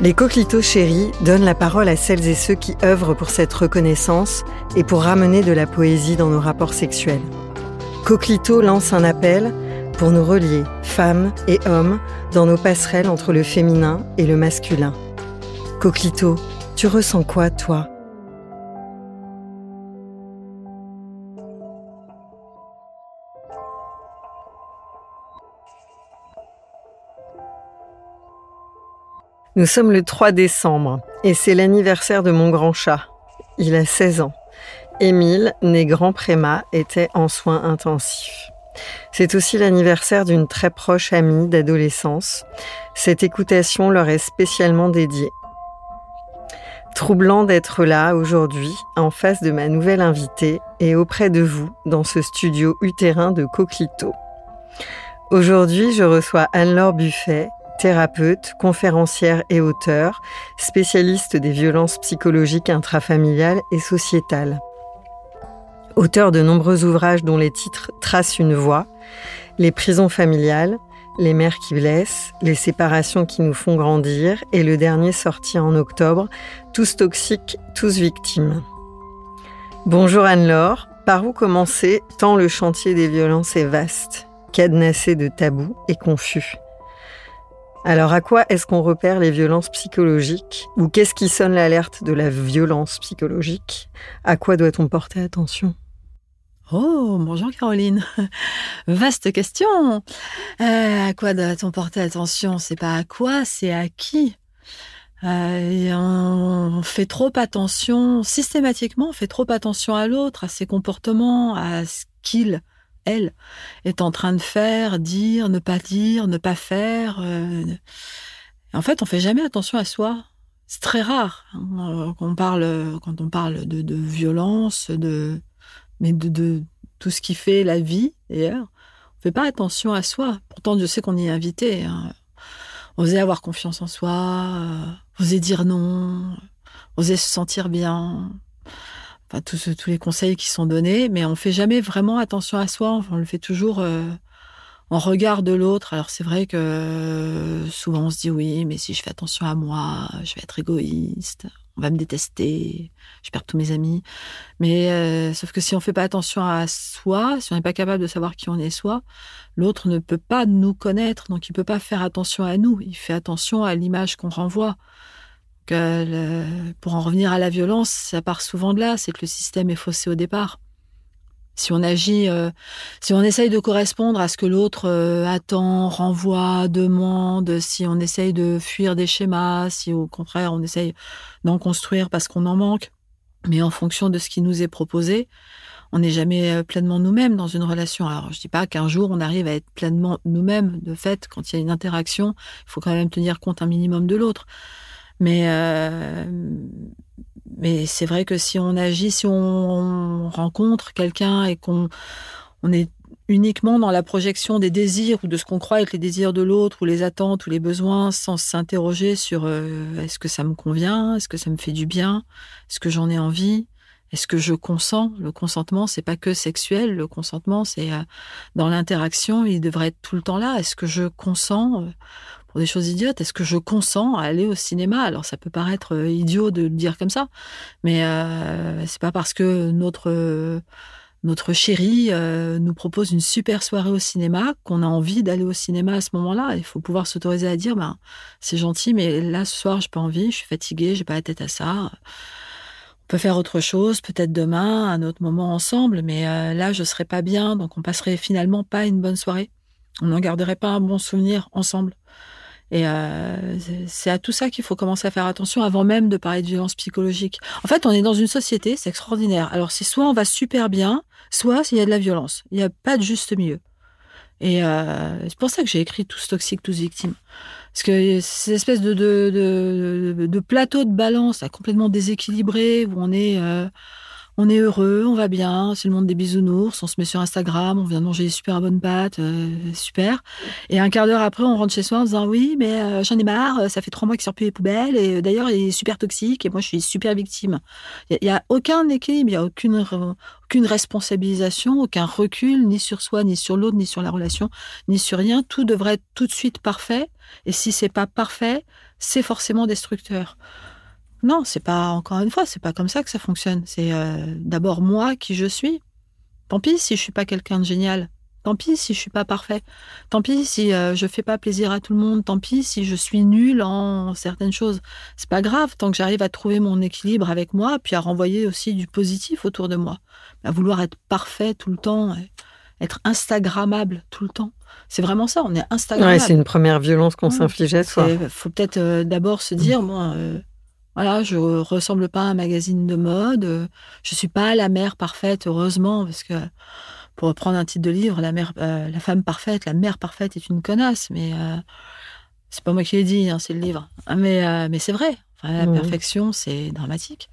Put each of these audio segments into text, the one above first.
Les coquelitos chéris donnent la parole à celles et ceux qui œuvrent pour cette reconnaissance et pour ramener de la poésie dans nos rapports sexuels. Coquelito lance un appel pour nous relier, femmes et hommes, dans nos passerelles entre le féminin et le masculin. Coquelito, tu ressens quoi, toi? Nous sommes le 3 décembre et c'est l'anniversaire de mon grand chat. Il a 16 ans. Émile, né grand préma, était en soins intensifs. C'est aussi l'anniversaire d'une très proche amie d'adolescence. Cette écoutation leur est spécialement dédiée. Troublant d'être là aujourd'hui, en face de ma nouvelle invitée et auprès de vous dans ce studio utérin de Coquito. Aujourd'hui, je reçois Anne-Laure Buffet, thérapeute, conférencière et auteur, spécialiste des violences psychologiques intrafamiliales et sociétales. Auteur de nombreux ouvrages dont les titres tracent une voie, Les prisons familiales, Les mères qui blessent, Les séparations qui nous font grandir et le dernier sorti en octobre, Tous toxiques, tous victimes. Bonjour Anne-Laure, par où commencer tant le chantier des violences est vaste, cadenassé de tabous et confus? Alors à quoi est-ce qu'on repère les violences psychologiques Ou qu'est-ce qui sonne l'alerte de la violence psychologique? À quoi doit-on porter attention? Oh, bonjour Caroline. Vaste question. Euh, à quoi doit-on porter attention? C'est pas à quoi, c'est à qui? Euh, on fait trop attention, systématiquement, on fait trop attention à l'autre, à ses comportements, à ce qu'il elle, est en train de faire, dire, ne pas dire, ne pas faire. Euh, en fait, on fait jamais attention à soi. C'est très rare hein, quand on parle, quand on parle de, violence, de, mais de, tout ce qui fait la vie, d'ailleurs. On fait pas attention à soi. Pourtant, je sais qu'on y est invité. Hein. Oser avoir confiance en soi, euh, oser dire non, oser se sentir bien, enfin, tous, les conseils qui sont donnés, mais on fait jamais vraiment attention à soi. on le fait toujours euh, en regard de l'autre. Alors c'est vrai que souvent on se dit oui, mais si je fais attention à moi, je vais être égoïste, on va me détester, je perds tous mes amis. Mais euh, sauf que si on fait pas attention à soi, si on n'est pas capable de savoir qui on est soi, l'autre ne peut pas nous connaître, donc il peut pas faire attention à nous. Il fait attention à l'image qu'on renvoie pour en revenir à la violence, ça part souvent de là, c'est que le système est faussé au départ. Si on agit, euh, si on essaye de correspondre à ce que l'autre euh, attend, renvoie, demande, si on essaye de fuir des schémas, si au contraire on essaye d'en construire parce qu'on en manque, mais en fonction de ce qui nous est proposé, on n'est jamais euh, pleinement nous-mêmes dans une relation. Alors, je dis pas qu'un jour on arrive à être pleinement nous-mêmes. De fait, quand il y a une interaction, il faut quand même tenir compte un minimum de l'autre. Mais, euh, mais c'est vrai que si on agit, si on, rencontre quelqu'un et qu'on on est uniquement dans la projection des désirs ou de ce qu'on croit être les désirs de l'autre ou les attentes ou les besoins sans s'interroger sur euh, est-ce que ça me convient, est-ce que ça me fait du bien, est-ce que j'en ai envie, est-ce que je consens Le consentement, c'est pas que sexuel. Le consentement, c'est euh, dans l'interaction, il devrait être tout le temps là. Est-ce que je consens euh, des choses idiotes Est-ce que je consens à aller au cinéma? Alors, ça peut paraître euh, idiot de le dire comme ça, mais euh, c'est pas parce que notre notre chérie nous propose une super soirée au cinéma qu'on a envie d'aller au cinéma à ce moment-là. Il faut pouvoir s'autoriser à dire, ben, c'est gentil, mais là, ce soir, j'ai pas envie, je suis fatiguée, j'ai pas la tête à ça peut faire autre chose, peut-être demain, un autre moment ensemble, mais euh, là, je serais pas bien, donc on passerait finalement pas une bonne soirée. On n'en garderait pas un bon souvenir ensemble. Et euh, c'est à tout ça qu'il faut commencer à faire attention avant même de parler de violence psychologique. En fait, on est dans une société, c'est extraordinaire. Alors, c'est soit on va super bien, soit il y a de la violence. Il n'y a pas de juste milieu. Et euh, c'est pour ça que j'ai écrit Tous toxiques, tous victimes. Parce que cette espèce de, plateau de balance complètement déséquilibré où on est, euh, on est heureux, on va bien, c'est le monde des bisounours, on se met sur Instagram, on vient de manger des super bonnes pâtes, euh, super. Et un quart d'heure après, on rentre chez soi en disant oui, mais euh, j'en ai marre, ça fait trois mois qu'il sort plus les poubelles et d'ailleurs il est super toxique et moi je suis super victime. Il n'y a, a, aucun équilibre, il n'y a aucune aucune responsabilisation, aucun recul, ni sur soi, ni sur l'autre, ni sur la relation, ni sur rien. Tout devrait être tout de suite parfait. Et si c'est pas parfait, c'est forcément destructeur. Non, c'est pas, encore une fois, c'est pas comme ça que ça fonctionne. C'est euh, d'abord moi qui je suis. Tant pis si je suis pas quelqu'un de génial. Tant pis si je suis pas parfait. Tant pis si euh, je fais pas plaisir à tout le monde. Tant pis si je suis nul en certaines choses. C'est pas grave tant que j'arrive à trouver mon équilibre avec moi, puis à renvoyer aussi du positif autour de moi. À vouloir être parfait tout le temps, être instagrammable tout le temps. C'est vraiment ça, on est instagrammable. Ouais, c'est une première violence qu'on s'inflige à soi. Il faut peut-être euh, d'abord se dire, moi, voilà, je ressemble pas à un magazine de mode, je suis pas la mère parfaite, heureusement, parce que pour reprendre un titre de livre, la, mère, euh, la femme parfaite, la mère parfaite est une connasse, mais euh, c'est pas moi qui l'ai dit, hein, c'est le livre. Ah, mais, euh, mais c'est vrai. la perfection, c'est dramatique.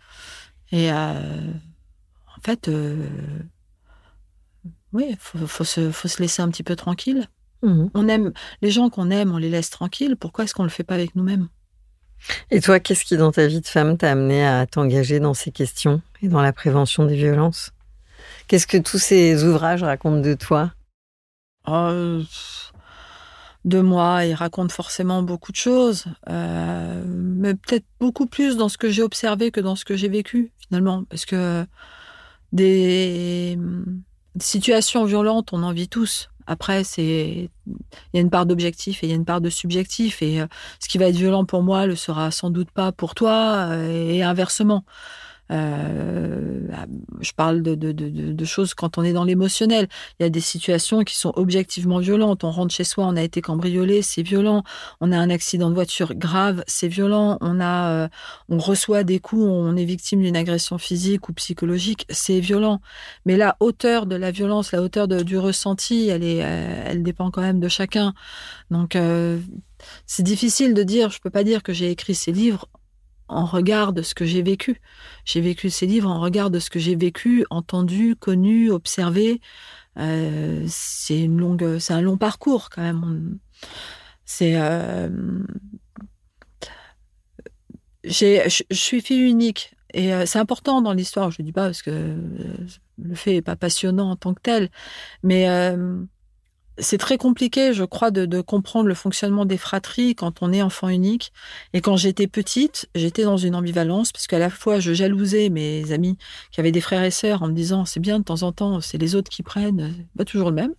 Et en fait, oui, faut, faut, se, faut se laisser un petit peu tranquille. Mmh. On aime les gens qu'on aime, on les laisse tranquilles. Pourquoi est-ce qu'on le fait pas avec nous-mêmes? Et toi, qu'est-ce qui dans ta vie de femme t'a amené à t'engager dans ces questions et dans la prévention des violences? Qu'est-ce que tous ces ouvrages racontent de toi? Oh, De moi, ils racontent forcément beaucoup de choses, euh, mais peut-être beaucoup plus dans ce que j'ai observé que dans ce que j'ai vécu, finalement. Parce que des, situations violentes, on en vit tous. Après, c'est il y a une part d'objectif et il y a une part de subjectif. Et euh, ce qui va être violent pour moi le sera sans doute pas pour toi, euh, et inversement. Euh, je parle de, choses quand on est dans l'émotionnel. Il y a des situations qui sont objectivement violentes. On rentre chez soi, on a été cambriolé, c'est violent. On a un accident de voiture grave, c'est violent. On a, euh, on reçoit des coups, on est victime d'une agression physique ou psychologique, c'est violent. Mais la hauteur de la violence, la hauteur du ressenti, elle est, euh, elle dépend quand même de chacun. Donc c'est difficile de dire, je peux pas dire que j'ai écrit ces livres en regard de ce que j'ai vécu. J'ai vécu ces livres en regard de ce que j'ai vécu, entendu, connu, observé. Euh, c'est une longue, c'est un long parcours quand même. C'est, euh, je suis fille unique et euh, c'est important dans l'histoire. Je dis pas parce que le fait est pas passionnant en tant que tel, mais c'est très compliqué, je crois, de, comprendre le fonctionnement des fratries quand on est enfant unique. Et quand j'étais petite, j'étais dans une ambivalence parce qu'à la fois je jalousais mes amis qui avaient des frères et sœurs en me disant c'est bien de temps en temps, c'est les autres qui prennent, pas toujours le même.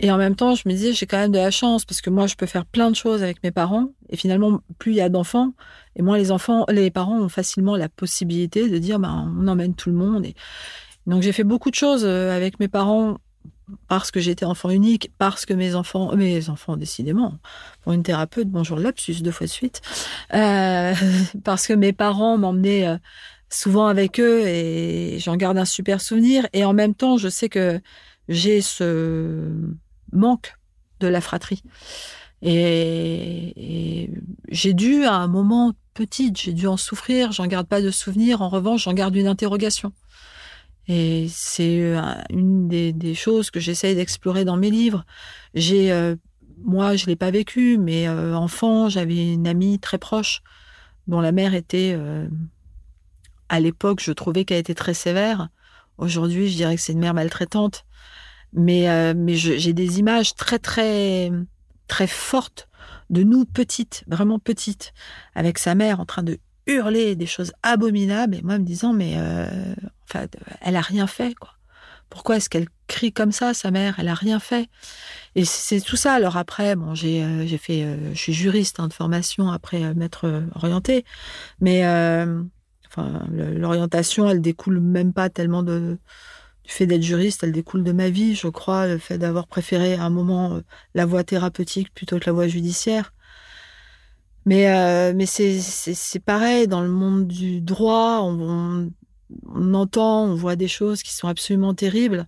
Et en même temps, je me disais j'ai quand même de la chance parce que moi je peux faire plein de choses avec mes parents. Et finalement, plus il y a d'enfants, et moins les enfants, les parents ont facilement la possibilité de dire ben on emmène tout le monde. Et donc j'ai fait beaucoup de choses euh, avec mes parents parce que j'étais enfant unique, parce que mes enfants, mes enfants décidément, pour une thérapeute, bonjour lapsus deux fois de suite, euh, parce que mes parents m'emmenaient euh, souvent avec eux et j'en garde un super souvenir. Et en même temps, je sais que j'ai ce manque de la fratrie. Et, j'ai dû, à un moment petite, j'ai dû en souffrir, j'en garde pas de souvenir. En revanche, j'en garde une interrogation. Et c'est euh, une des, choses que j'essaye d'explorer dans mes livres. J'ai, euh, moi, je l'ai pas vécu, mais euh, enfant, j'avais une amie très proche dont la mère était, à l'époque, je trouvais qu'elle était très sévère. Aujourd'hui, je dirais que c'est une mère maltraitante. Mais, mais j'ai des images très, très, très fortes de nous petites, vraiment petites, avec sa mère en train de hurler des choses abominables et moi me disant mais euh, enfin elle a rien fait quoi. Pourquoi est-ce qu'elle crie comme ça sa mère? Elle a rien fait. Et c'est tout ça. Alors après bon j'ai euh, fait euh, je suis juriste hein, de formation après maître orienté mais enfin l'orientation elle découle même pas tellement de du fait d'être juriste, elle découle de ma vie, je crois, le fait d'avoir préféré à un moment la voie thérapeutique plutôt que la voie judiciaire. Mais, euh, mais c'est pareil, dans le monde du droit, on, entend, on voit des choses qui sont absolument terribles,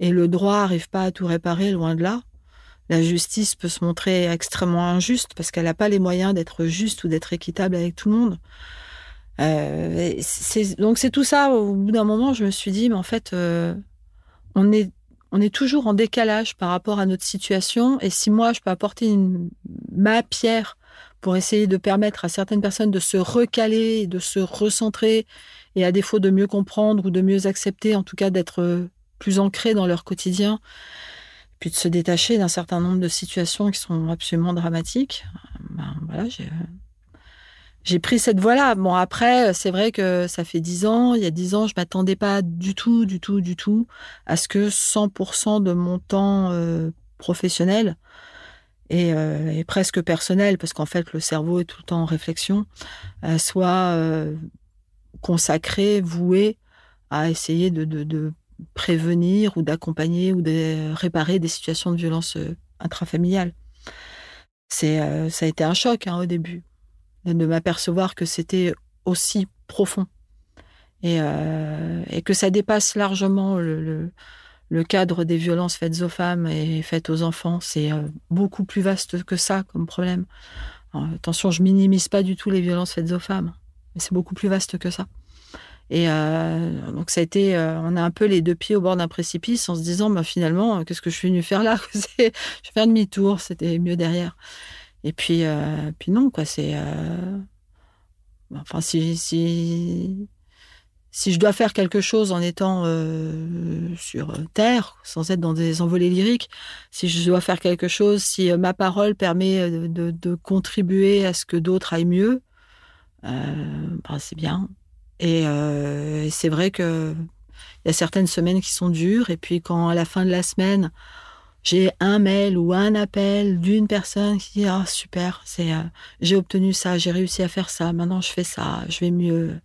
et le droit n'arrive pas à tout réparer, loin de là. La justice peut se montrer extrêmement injuste parce qu'elle n'a pas les moyens d'être juste ou d'être équitable avec tout le monde. Euh, donc c'est tout ça. Au bout d'un moment, je me suis dit, mais en fait, euh, on est on est toujours en décalage par rapport à notre situation. Et si moi, je peux apporter une, ma pierre pour essayer de permettre à certaines personnes de se recaler, de se recentrer, et à défaut de mieux comprendre ou de mieux accepter, en tout cas d'être plus ancrés dans leur quotidien, puis de se détacher d'un certain nombre de situations qui sont absolument dramatiques. Ben, voilà, j'ai pris cette voie-là. Bon, après, c'est vrai que ça fait dix ans. Il y a dix ans, je m'attendais pas du tout, du tout, du tout à ce que 100% de mon temps euh, professionnel euh, et, presque personnel, parce qu'en fait, le cerveau est tout le temps en réflexion, euh, soit euh, consacré, voué à essayer de, prévenir ou d'accompagner ou de réparer des situations de violence intrafamiliale. C'est, ça a été un choc hein, au début, de m'apercevoir que c'était aussi profond et, que ça dépasse largement le cadre des violences faites aux femmes et faites aux enfants, c'est euh, beaucoup plus vaste que ça comme problème. attention, je minimise pas du tout les violences faites aux femmes, mais c'est beaucoup plus vaste que ça. Et euh, donc ça a été, euh, on a un peu les deux pieds au bord d'un précipice en se disant, bah, finalement, qu'est-ce que je suis venu faire là? Je vais faire demi-tour, c'était mieux derrière. Et puis, puis non, quoi, c'est, enfin si si si je dois faire quelque chose en étant euh, sur Terre, sans être dans des envolées lyriques, si je dois faire quelque chose, si euh, ma parole permet euh, de, contribuer à ce que d'autres aillent mieux, ben, c'est bien. Et c'est vrai que il y a certaines semaines qui sont dures, et puis quand à la fin de la semaine, j'ai un mail ou un appel d'une personne qui dit ah super, c'est j'ai obtenu ça, j'ai réussi à faire ça, maintenant je fais ça, je vais mieux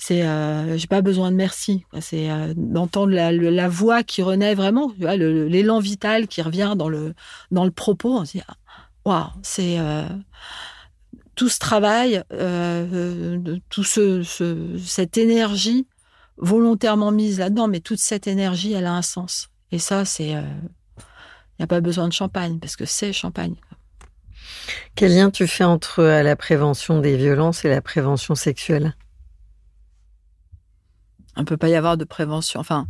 c'est euh, j'ai pas besoin de merci c'est euh, d'entendre la, voix qui renaît vraiment l'élan vital qui revient dans le dans le propos on se dit ah, waouh c'est euh, tout ce travail euh, tout ce, ce, cette énergie volontairement mise là-dedans mais toute cette énergie elle a un sens et ça c'est il n'y a pas besoin de champagne parce que c'est champagne quel lien tu fais entre la prévention des violences et la prévention sexuelle? On peut pas y avoir de prévention. Enfin,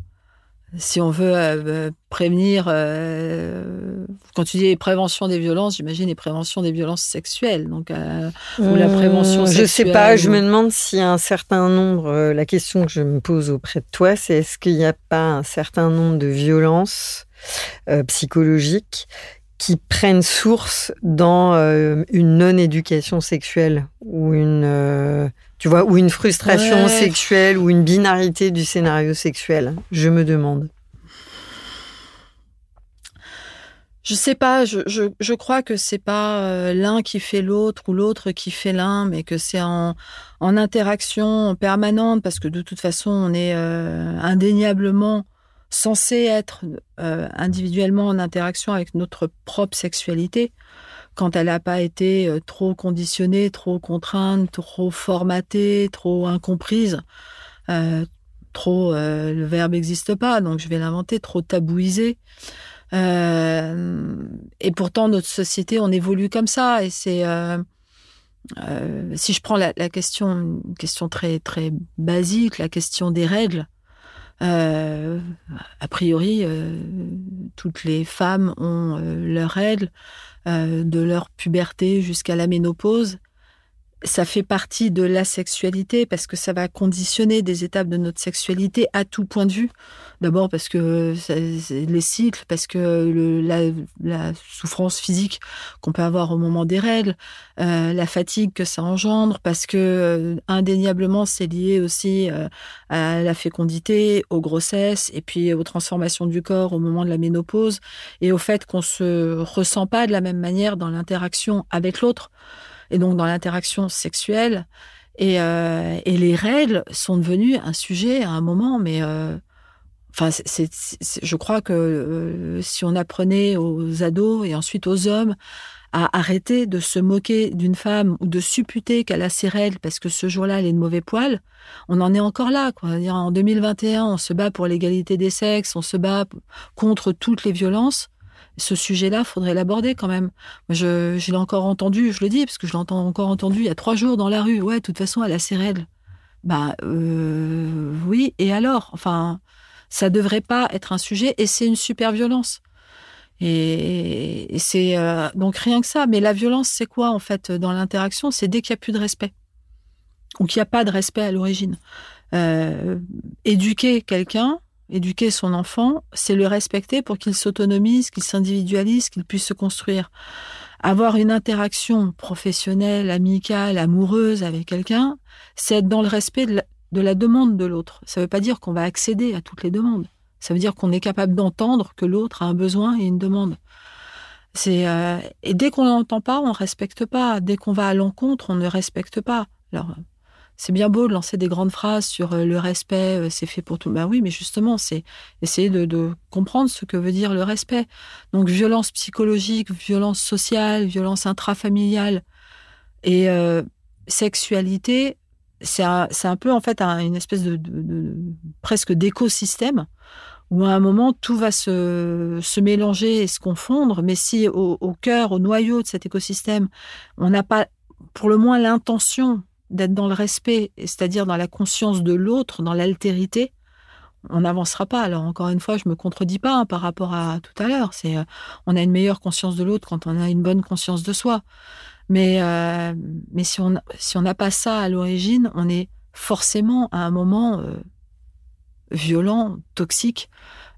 si on veut euh, euh, prévenir, euh, quand tu dis prévention des violences, j'imagine les préventions des violences sexuelles, donc ou la prévention sexuelle. Je sais pas. Je me demande si un certain nombre. la question que je me pose auprès de toi, c'est est-ce qu'il n'y a pas un certain nombre de violences psychologiques qui prennent source dans une non-éducation sexuelle ou une tu vois, ou une frustration sexuelle ou une binarité du scénario sexuel. Je me demande. Je sais pas, je, je, crois que c'est pas euh, l'un qui fait l'autre ou l'autre qui fait l'un, mais que c'est en, en, interaction permanente parce que de toute façon, on est euh, indéniablement censé être euh, individuellement en interaction avec notre propre sexualité quand elle n'a pas été euh, trop conditionnée, trop contrainte, trop formatée, trop incomprise, euh, trop, euh, le verbe n'existe pas, donc je vais l'inventer, trop tabouisée. et pourtant, notre société, on évolue comme ça, et c'est si je prends la, question, une question très très basique, la question des règles. A priori, toutes les femmes ont leurs règles de leur puberté jusqu'à la ménopause ça fait partie de la sexualité parce que ça va conditionner des étapes de notre sexualité à tout point de vue. D'abord parce que les cycles, parce que la, souffrance physique qu'on peut avoir au moment des règles, euh, la fatigue que ça engendre, parce que euh, indéniablement c'est lié aussi euh, à la fécondité, aux grossesses et puis aux transformations du corps au moment de la ménopause et au fait qu'on se ressent pas de la même manière dans l'interaction avec l'autre et donc dans l'interaction sexuelle. Et, euh, et, les règles sont devenues un sujet à un moment, mais euh, enfin, je crois que euh, si on apprenait aux ados et ensuite aux hommes à arrêter de se moquer d'une femme ou de supputer qu'elle a ses règles parce que ce jour-là elle est de mauvais poil, on en est encore là. Quoi. En 2021, on se bat pour l'égalité des sexes, on se bat contre toutes les violences ce sujet-là, faudrait l'aborder quand même. Je, je l'ai encore entendu, je le dis, parce que je l'entends encore entendu il y a trois jours dans la rue. Ouais, de toute façon, elle a ses règles. Bah euh, oui, et alors? Enfin, ça devrait pas être un sujet, et c'est une super violence. Et, c'est euh, donc rien que ça. Mais la violence, c'est quoi en fait dans l'interaction? C'est dès qu'il n'y a plus de respect ou qu'il n'y a pas de respect à l'origine. Euh, éduquer quelqu'un, Éduquer son enfant, c'est le respecter pour qu'il s'autonomise, qu'il s'individualise, qu'il puisse se construire. Avoir une interaction professionnelle, amicale, amoureuse avec quelqu'un, c'est être dans le respect de la, demande de l'autre. Ça ne veut pas dire qu'on va accéder à toutes les demandes. Ça veut dire qu'on est capable d'entendre que l'autre a un besoin et une demande. C'est euh, et dès qu'on n'entend pas, on respecte pas. Dès qu'on va à l'encontre, on ne respecte pas. C'est bien beau de lancer des grandes phrases sur euh, le respect, euh, c'est fait pour tout. Ben oui, mais justement, c'est essayer de, comprendre ce que veut dire le respect. Donc, violence psychologique, violence sociale, violence intrafamiliale et euh, sexualité, c'est un, peu en fait une espèce de, presque d'écosystème où à un moment tout va se, se, mélanger et se confondre, mais si au, au cœur, au noyau de cet écosystème, on n'a pas pour le moins l'intention d'être dans le respect, c'est-à-dire dans la conscience de l'autre, dans l'altérité, on n'avancera pas. Alors encore une fois, je me contredis pas hein, par rapport à tout à l'heure. C'est euh, on a une meilleure conscience de l'autre quand on a une bonne conscience de soi. Mais euh, mais si on si on n'a pas ça à l'origine, on est forcément à un moment euh, violent, toxique,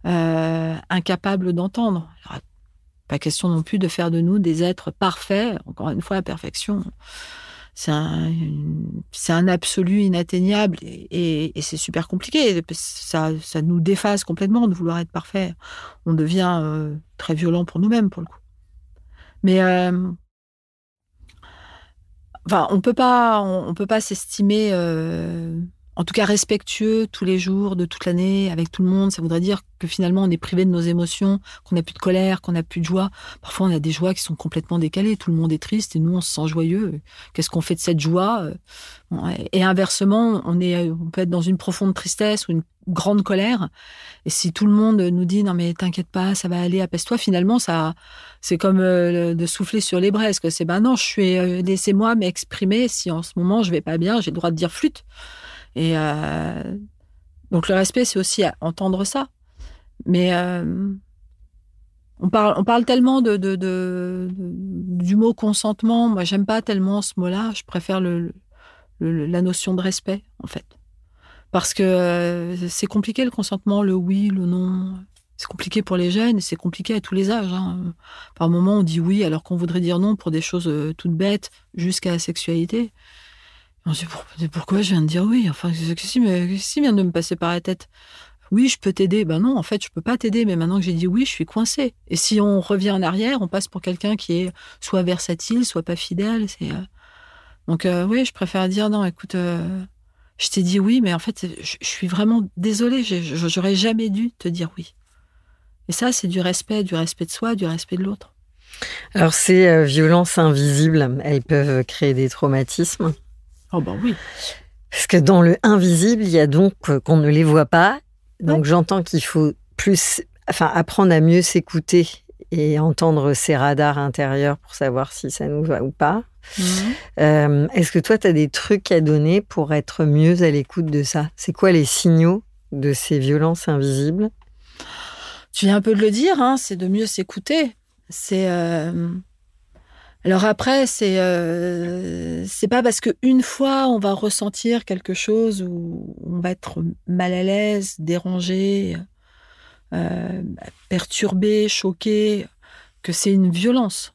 incapable d'entendre. Pas question non plus de faire de nous des êtres parfaits. Encore une fois, la perfection c'est un, un absolu inatteignable et, c'est super compliqué. Ça, ça nous déface complètement de vouloir être parfait. On devient euh, très violent pour nous-mêmes, pour le coup. Mais euh, enfin, on peut pas, on, peut pas s'estimer euh, en tout cas respectueux tous les jours de toute l'année avec tout le monde. Ça voudrait dire que finalement on est privé de nos émotions, qu'on n'a plus de colère, qu'on n'a plus de joie. Parfois on a des joies qui sont complètement décalées. Tout le monde est triste et nous on se sent joyeux. Qu'est-ce qu'on fait de cette joie Et inversement, on est, on peut être dans une profonde tristesse ou une grande colère. Et si tout le monde nous dit non mais t'inquiète pas, ça va aller, apaise-toi. Finalement ça, c'est comme euh, de souffler sur les braises. C'est ben non, je suis, euh, laissez-moi m'exprimer. Si en ce moment je vais pas bien, j'ai le droit de dire flûte. Et euh, donc le respect, c'est aussi entendre ça. Mais euh, on, parle, on parle tellement de, du mot consentement. Moi, j'aime pas tellement ce mot-là. Je préfère la notion de respect, en fait. Parce que euh, c'est compliqué le consentement, le oui, le non. C'est compliqué pour les jeunes c'est compliqué à tous les âges. Hein. Par moments, on dit oui alors qu'on voudrait dire non pour des choses toutes bêtes jusqu'à la sexualité. On se dit pourquoi je viens de dire oui Enfin, si, mais si vient de me passer par la tête Oui, je peux t'aider. Ben non, en fait, je peux pas t'aider. Mais maintenant que j'ai dit oui, je suis coincé. Et si on revient en arrière, on passe pour quelqu'un qui est soit versatile, soit pas fidèle. C'est euh, donc euh, oui, je préfère dire non. Écoute, euh, je t'ai dit oui, mais en fait, je, suis vraiment désolée. J'aurais jamais dû te dire oui. Et ça, c'est du respect, du respect de soi, du respect de l'autre. Alors ces violences invisibles, elles peuvent créer des traumatismes. Oh ben oui. Parce que dans le invisible, il y a donc euh, qu'on ne les voit pas. Donc j'entends qu'il faut plus, enfin apprendre à mieux s'écouter et entendre ses radars intérieurs pour savoir si ça nous va ou pas. Mhm. Euh, est-ce que toi, tu as des trucs à donner pour être mieux à l'écoute de ça? C'est quoi les signaux de ces violences invisibles? Tu viens un peu de le dire, hein, c'est de mieux s'écouter. C'est euh, alors après, c'est euh, c'est pas parce que une fois on va ressentir quelque chose ou on va être mal à l'aise, dérangé, euh, perturbé, choqué, que c'est une violence.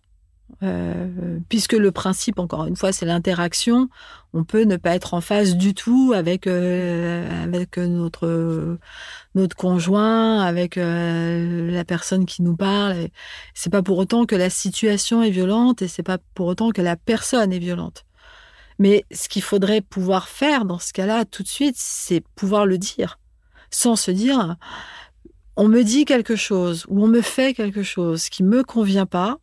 Euh, puisque le principe, encore une fois, c'est l'interaction, on peut ne pas être en phase du tout avec euh, avec notre notre conjoint, avec euh, la personne qui nous parle. C'est pas pour autant que la situation est violente et c'est pas pour autant que la personne est violente. Mais ce qu'il faudrait pouvoir faire dans ce cas-là, tout de suite, c'est pouvoir le dire, sans se dire on me dit quelque chose ou on me fait quelque chose qui me convient pas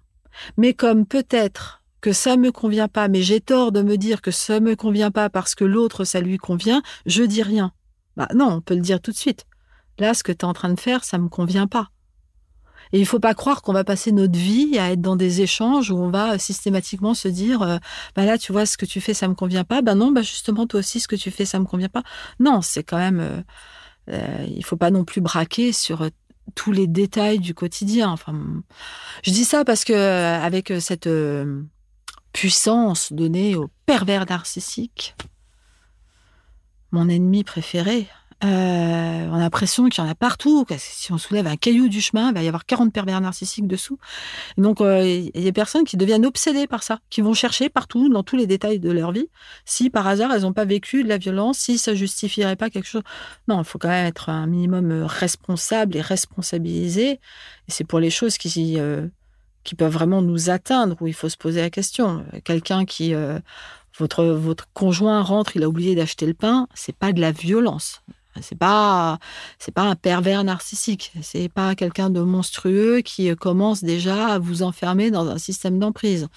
mais comme peut-être que ça me convient pas, mais j'ai tort de me dire que ça me convient pas parce que l'autre ça lui convient, je dis rien. Bah non, on peut le dire tout de suite. Là, ce que tu es en train de faire, ça me convient pas. Et il faut pas croire qu'on va passer notre vie à être dans des échanges où on va systématiquement se dire euh, bah là tu vois ce que tu fais ça me convient pas bah non bah justement toi aussi ce que tu fais ça me convient pas non c'est quand même euh, euh, il faut pas non plus braquer sur tous les détails du quotidien. Enfin, je dis ça parce que avec euh, cette euh, puissance donnée au pervers narcissique, mon ennemi préféré, euh, on a l'impression qu'il y en a partout. Si on soulève un caillou du chemin, il va y avoir 40 pervers narcissiques dessous. donc, euh, il y a des personnes qui deviennent obsédées par ça, qui vont chercher partout, dans tous les détails de leur vie, si par hasard elles n'ont pas vécu de la violence, si ça justifierait pas quelque chose. Non, il faut quand même être un minimum euh, responsable et responsabilisé. Et c'est pour les choses qui, peuvent vraiment nous atteindre où il faut se poser la question. Quelqu'un qui votre, votre conjoint rentre, il a oublié d'acheter le pain, c'est pas de la violence. C'est pas c'est pas un pervers narcissique, c'est pas quelqu'un de monstrueux qui euh, commence déjà à vous enfermer dans un système d'emprise.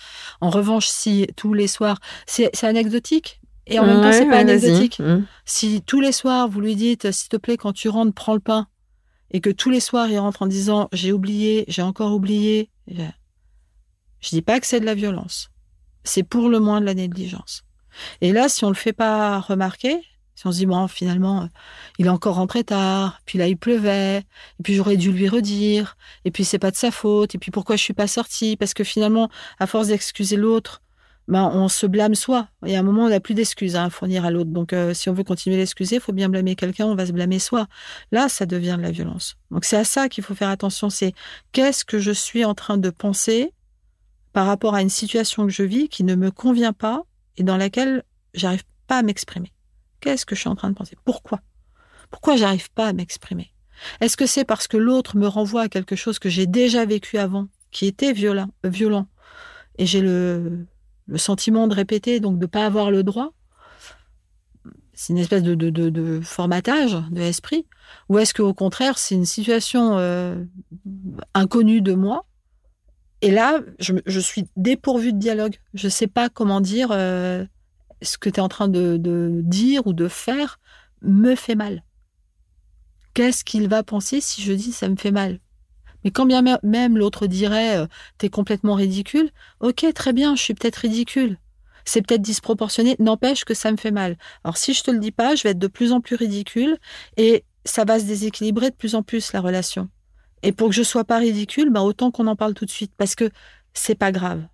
En revanche, si tous les soirs, c'est anecdotique et en même temps c'est pas anecdotique. Mmh. Si tous les soirs vous lui dites s'il te plaît quand tu rentres prends le pain et que tous les soirs il rentre en disant j'ai oublié, j'ai encore oublié, je dis pas que c'est de la violence. C'est pour le moins de la négligence. Et là, si on le fait pas remarquer, si on se dit, bon, finalement, euh, il est encore rentré tard, puis là, il pleuvait, et puis j'aurais dû lui redire, et puis c'est pas de sa faute, et puis pourquoi je suis pas sortie? Parce que finalement, à force d'excuser l'autre, ben, on se blâme soi. Et à un moment, on n'a plus d'excuses à fournir à l'autre. Donc, euh, si on veut continuer l'excuser, il faut bien blâmer quelqu'un, on va se blâmer soi. Là, ça devient de la violence. Donc, c'est à ça qu'il faut faire attention. C'est qu'est-ce que je suis en train de penser par rapport à une situation que je vis qui ne me convient pas et dans laquelle j'arrive pas à m'exprimer. Qu'est-ce que je suis en train de penser? Pourquoi? Pourquoi j'arrive pas à m'exprimer? Est-ce que c'est parce que l'autre me renvoie à quelque chose que j'ai déjà vécu avant, qui était violent, violent? Et j'ai le, sentiment de répéter, donc de ne pas avoir le droit? C'est une espèce de, de, formatage de l'esprit? Ou est-ce qu'au contraire, c'est une situation euh, inconnue de moi? Et là, je, suis dépourvue de dialogue. Je ne sais pas comment dire euh, ce que tu es en train de, dire ou de faire me fait mal. Qu'est-ce qu'il va penser si je dis ça me fait mal? Mais quand bien même l'autre dirait euh, t'es complètement ridicule, ok, très bien, je suis peut-être ridicule. C'est peut-être disproportionné, n'empêche que ça me fait mal. Alors si je te le dis pas, je vais être de plus en plus ridicule et ça va se déséquilibrer de plus en plus la relation. Et pour que je sois pas ridicule, bah autant qu'on en parle tout de suite parce que c'est pas grave.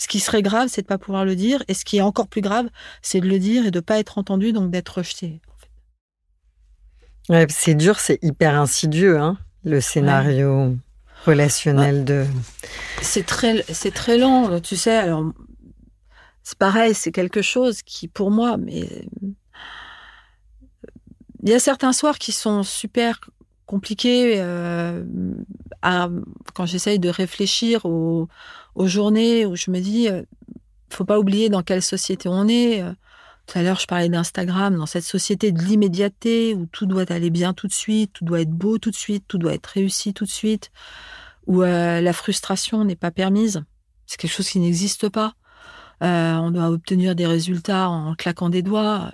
Ce qui serait grave, c'est de pas pouvoir le dire. Et ce qui est encore plus grave, c'est de le dire et de pas être entendu, donc d'être rejeté. c'est dur, c'est hyper insidieux, hein, le scénario relationnel de. C'est très, c'est très lent, tu sais. Alors, c'est pareil, c'est quelque chose qui, pour moi, mais il y a certains soirs qui sont super compliqués euh, quand j'essaye de réfléchir au, aux journées où je me dis, euh, faut pas oublier dans quelle société on est. Euh, tout à l'heure, je parlais d'Instagram, dans cette société de l'immédiateté où tout doit aller bien tout de suite, tout doit être beau tout de suite, tout doit être réussi tout de suite, où euh, la frustration n'est pas permise. C'est quelque chose qui n'existe pas. on doit obtenir des résultats en claquant des doigts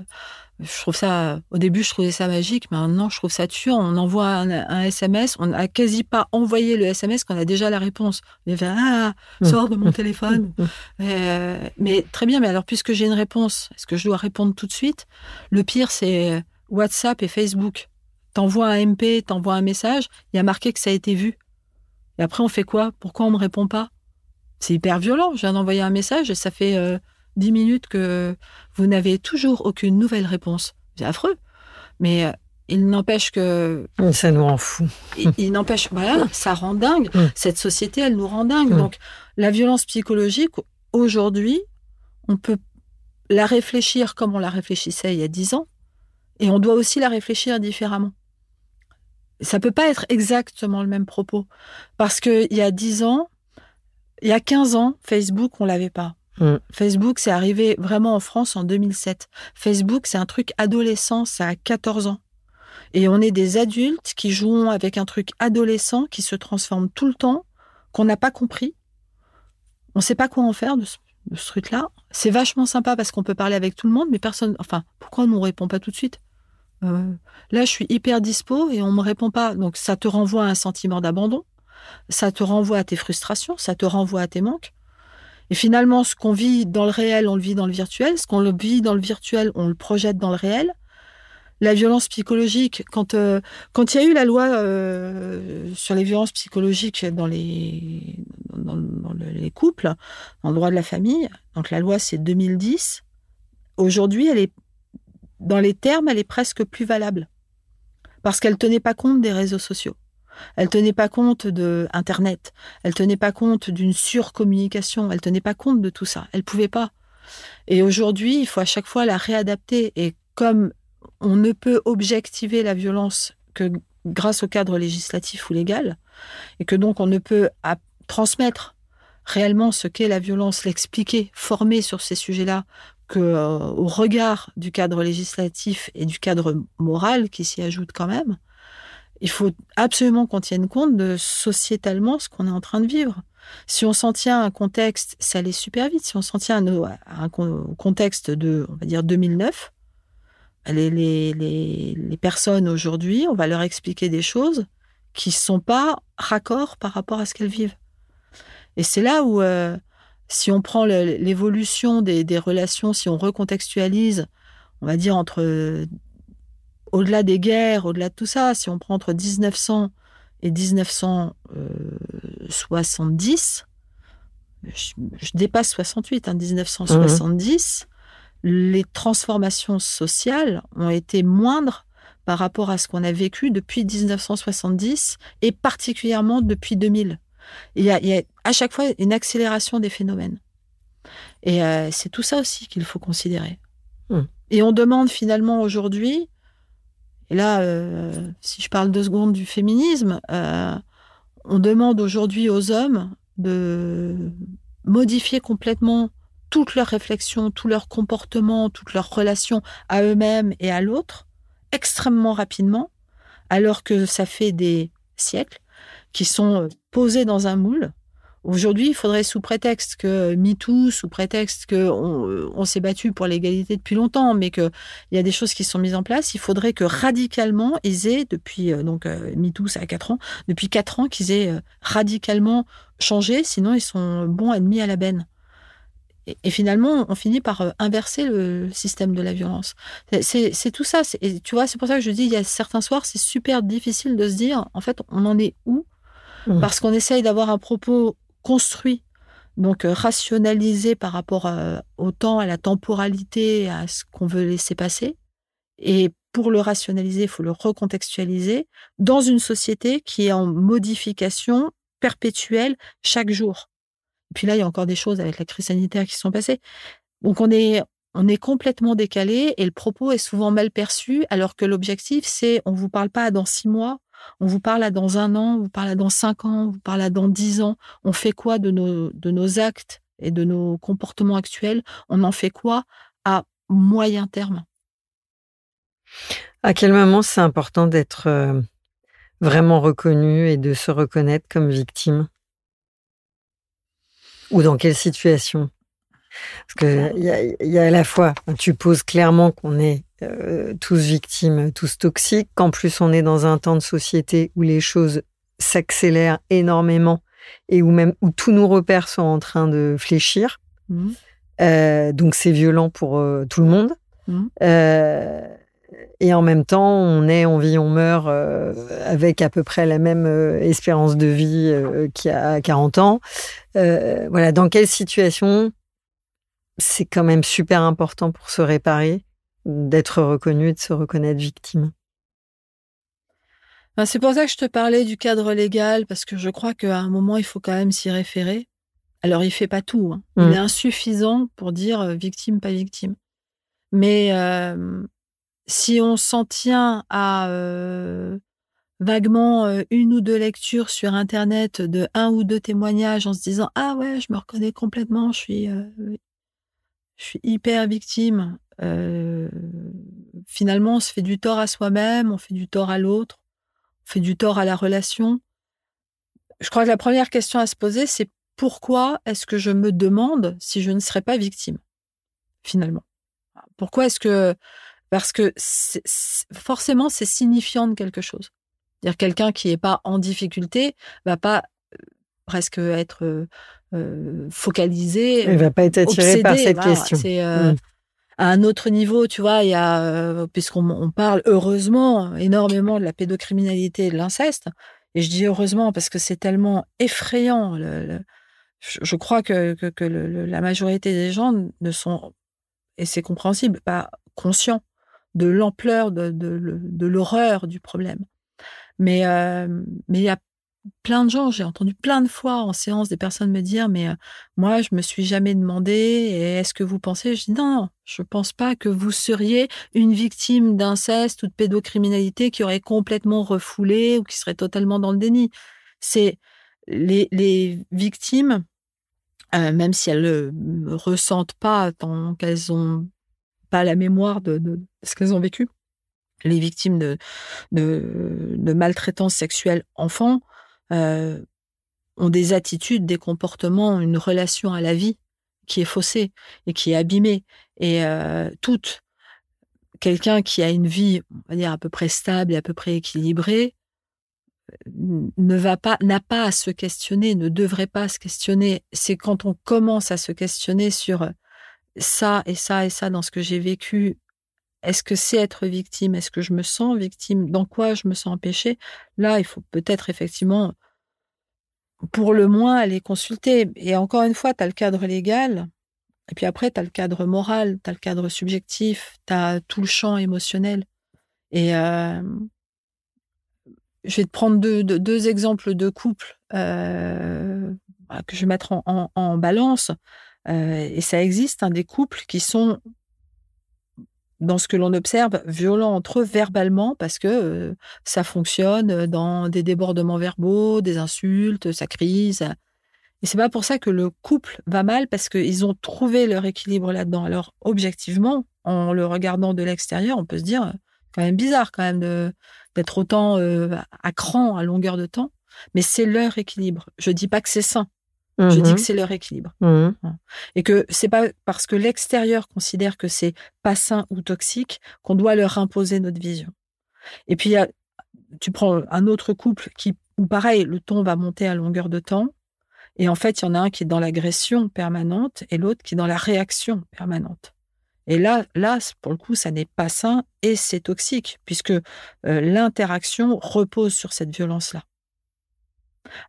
je trouve ça, au début, je trouvais ça magique, mais maintenant, je trouve ça tuant. On envoie un, SMS, on n'a quasi pas envoyé le SMS qu'on a déjà la réponse. On fait, ah, mmh. sors de mon téléphone. Euh, mais très bien, mais alors, puisque j'ai une réponse, est-ce que je dois répondre tout de suite? Le pire, c'est WhatsApp et Facebook. t'envoies un MP, t'envoies un message, il y a marqué que ça a été vu. Et après, on fait quoi? Pourquoi on me répond pas? C'est hyper violent. Je viens d'envoyer un message et ça fait euh, dix minutes que vous n'avez toujours aucune nouvelle réponse. C'est affreux. Mais euh, il n'empêche que. Ça nous rend fou. Il, il n'empêche. Voilà, ça rend dingue. Mm. Cette société, elle nous rend dingue. Mm. Donc, la violence psychologique, aujourd'hui, on peut la réfléchir comme on la réfléchissait il y a dix ans. Et on doit aussi la réfléchir différemment. Ça peut pas être exactement le même propos. Parce qu'il y a 10 ans, il y a 15 ans, Facebook, on l'avait pas. Mm. Facebook, c'est arrivé vraiment en France en 2007. Facebook, c'est un truc adolescent, ça a 14 ans. Et on est des adultes qui jouons avec un truc adolescent qui se transforme tout le temps, qu'on n'a pas compris. On ne sait pas quoi en faire de ce, truc-là. C'est vachement sympa parce qu'on peut parler avec tout le monde, mais personne. Enfin, pourquoi on ne répond pas tout de suite? Euh, Là, je suis hyper dispo et on me répond pas. Donc, ça te renvoie à un sentiment d'abandon. Ça te renvoie à tes frustrations. Ça te renvoie à tes manques. Et finalement, ce qu'on vit dans le réel, on le vit dans le virtuel. Ce qu'on le vit dans le virtuel, on le projette dans le réel. La violence psychologique, quand euh, quand il y a eu la loi euh, sur les violences psychologiques dans les dans, dans le- les couples, dans le droit de la famille, donc la loi c'est 2010. Aujourd'hui, elle est dans les termes, elle est presque plus valable parce qu'elle tenait pas compte des réseaux sociaux. Elle tenait pas compte de Internet. Elle tenait pas compte d'une surcommunication. Elle tenait pas compte de tout ça. Elle pouvait pas. Et aujourd'hui, il faut à chaque fois la réadapter. Et comme on ne peut objectiver la violence que grâce au cadre législatif ou légal, et que donc on ne peut transmettre réellement ce qu'est la violence, l'expliquer, former sur ces sujets-là, que euh, au regard du cadre législatif et du cadre moral qui s'y ajoute quand même, il faut absolument qu'on tienne compte de sociétalement ce qu'on est en train de vivre. Si on s'en tient à un contexte, ça allait super vite. Si on s'en tient à, un con- contexte de, on va dire, 2009, les, les, les, les personnes aujourd'hui, on va leur expliquer des choses qui ne sont pas raccords par rapport à ce qu'elles vivent. Et c'est là où, euh, si on prend l'évolution des, des relations, si on recontextualise, on va dire entre au-delà des guerres, au-delà de tout ça, si on prend entre 1900 et 1970, je, je dépasse 68, hein, 1970, les transformations sociales ont été moindres par rapport à ce qu'on a vécu depuis 1970 et particulièrement depuis 2000. Il y a, il y a à chaque fois une accélération des phénomènes. Et euh, c'est tout ça aussi qu'il faut considérer. Mm. Et on demande finalement aujourd'hui, et là, euh, si je parle deux secondes du féminisme, euh, on demande aujourd'hui aux hommes de modifier complètement toutes leurs réflexions, tous leurs comportements, toutes leurs relations à eux-mêmes et à l'autre, extrêmement rapidement, alors que ça fait des siècles qui sont posés dans un moule. Aujourd'hui, il faudrait, sous prétexte que MeToo, sous prétexte que on, on s'est battu pour l'égalité depuis longtemps, mais qu'il y a des choses qui sont mises en place, il faudrait que radicalement, ils aient, depuis, euh, donc euh, MeToo, ça a 4 ans, depuis 4 ans qu'ils aient euh, radicalement changé, sinon ils sont bons ennemis à la benne. Et, et finalement, on finit par euh, inverser le système de la violence. C'est- tout ça. Et tu vois, c'est pour ça que je dis, il y a certains soirs, c'est super difficile de se dire, en fait, on en est où? Mhm. Parce qu'on essaye d'avoir un propos construit, donc euh, rationalisé par rapport euh, au temps, à la temporalité, à ce qu'on veut laisser passer. Et pour le rationaliser, il faut le recontextualiser dans une société qui est en modification perpétuelle chaque jour. Puis là, il y a encore des choses avec la crise sanitaire qui sont passées. Donc on est, on est complètement décalé et le propos est souvent mal perçu, alors que l'objectif, c'est on vous parle pas dans six mois, on vous parle à dans un an, on vous parle à dans cinq ans, on vous parle à dans dix ans. On fait quoi de nos, de nos actes et de nos comportements actuels? On en fait quoi à moyen terme? À quel moment c'est important d'être euh, vraiment reconnu et de se reconnaître comme victime? Ou dans quelle situation? Parce que il y a, y a à la fois, tu poses clairement qu'on est euh, tous victimes, tous toxiques, qu'en plus on est dans un temps de société où les choses s'accélèrent énormément et où même où tous nos repères sont en train de fléchir. Mhm. Euh, donc c'est violent pour euh, tout le monde. Euh, et en même temps, on est, on vit, on meurt avec à peu près la même espérance de vie qu'il y a 40 ans. voilà, dans quelle situation c'est quand même super important pour se réparer d'être reconnu et de se reconnaître victime ben, C'est pour ça que je te parlais du cadre légal, parce que je crois qu'à un moment, il faut quand même s'y référer. Alors, il fait pas tout. Hein. Il mmh. est insuffisant pour dire victime, pas victime. Mais si on s'en tient à vaguement une ou deux lectures sur Internet de un ou deux témoignages en se disant ah ouais je me reconnais complètement je suis je suis hyper victime finalement on se fait du tort à soi-même on fait du tort à l'autre on fait du tort à la relation je crois que la première question à se poser c'est pourquoi est-ce que je me demande si je ne serais pas victime finalement? Pourquoi est-ce que parce que forcément c'est signifiant de quelque chose. Dire quelqu'un qui n'est pas en difficulté va pas euh, presque être euh, euh, focalisé. Il va pas être attiré par cette question. C'est mmh. à un autre niveau, tu vois. Il y a puisqu'on parle heureusement énormément de la pédocriminalité et de l'inceste. Et je dis heureusement parce que c'est tellement effrayant. je, crois que, que, la majorité des gens ne sont et c'est compréhensible, pas conscient de l'ampleur de, de, l'horreur du problème. Mais euh, mais il y a plein de gens, j'ai entendu plein de fois en séance des personnes me dire mais euh, moi je me suis jamais demandé est-ce que vous pensez? Je dis non non je pense pas que vous seriez une victime d'inceste ou de pédocriminalité qui aurait complètement refoulé ou qui serait totalement dans le déni c'est les, les victimes euh, même si elles ne ressentent pas tant qu'elles ont pas la mémoire de, ce qu'elles ont vécu. Les victimes de, de, maltraitance sexuelle enfants euh, ont des attitudes, des comportements, une relation à la vie qui est faussée et qui est abîmée. Et euh, toutes, quelqu'un qui a une vie, on va dire, à peu près stable et à peu près équilibrée, ne va pas, n'a pas à se questionner, ne devrait pas se questionner. C'est quand on commence à se questionner sur ça et ça et ça dans ce que j'ai vécu. Est-ce que c'est être victime? Est-ce que je me sens victime? Dans quoi je me sens empêchée? Là, il faut peut-être effectivement, pour le moins, aller consulter. Et encore une fois, tu as le cadre légal, et puis après, tu as le cadre moral, tu as le cadre subjectif, tu as tout le champ émotionnel. Et, euh, je vais te prendre deux, exemples de couples euh, que je vais mettre en, balance. Euh, et ça existe, hein, des couples qui sont, dans ce que l'on observe, violents entre eux verbalement parce que ça fonctionne dans des débordements verbaux, des insultes, ça crise. Et c'est pas pour ça que le couple va mal parce qu'ils ont trouvé leur équilibre là-dedans. Alors, objectivement, en le regardant de l'extérieur, on peut se dire, quand même bizarre quand même d'être autant euh, à cran à longueur de temps, mais c'est leur équilibre. Je dis pas que c'est sain. Je dis mmh que c'est leur équilibre. Mmh Et que c'est pas parce que l'extérieur considère que c'est pas sain ou toxique qu'on doit leur imposer notre vision. Et puis, tu prends un autre couple qui, où pareil, le ton va monter à longueur de temps. Et en fait, il y en a un qui est dans l'agression permanente et l'autre qui est dans la réaction permanente. Et là, là, pour le coup, ça n'est pas sain et c'est toxique, puisque euh, l'interaction repose sur cette violence-là.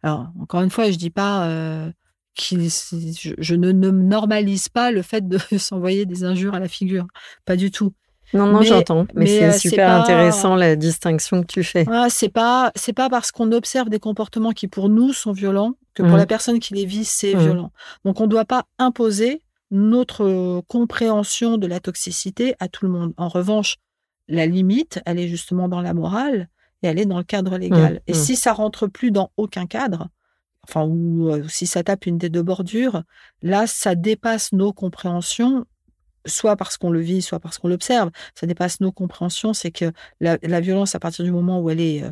Alors, encore une fois, je dis pas euh, je, je, ne, normalise pas le fait de s'envoyer des injures à la figure, pas du tout. Non, non, j'entends, mais, c'est euh, super intéressant la distinction que tu fais. Ah, c'est pas, c'est pas parce qu'on observe des comportements qui pour nous sont violents que pour mmh. la personne qui les vit c'est mmh. violent. Donc on ne doit pas imposer notre compréhension de la toxicité à tout le monde. En revanche, la limite, elle est justement dans la morale et elle est dans le cadre légal. Mmh, et mmh. si ça rentre plus dans aucun cadre, enfin, ou si ça tape une des deux bordures, là, ça dépasse nos compréhensions, soit parce qu'on le vit, soit parce qu'on l'observe. Ça dépasse nos compréhensions. C'est que la, violence, à partir du moment où elle est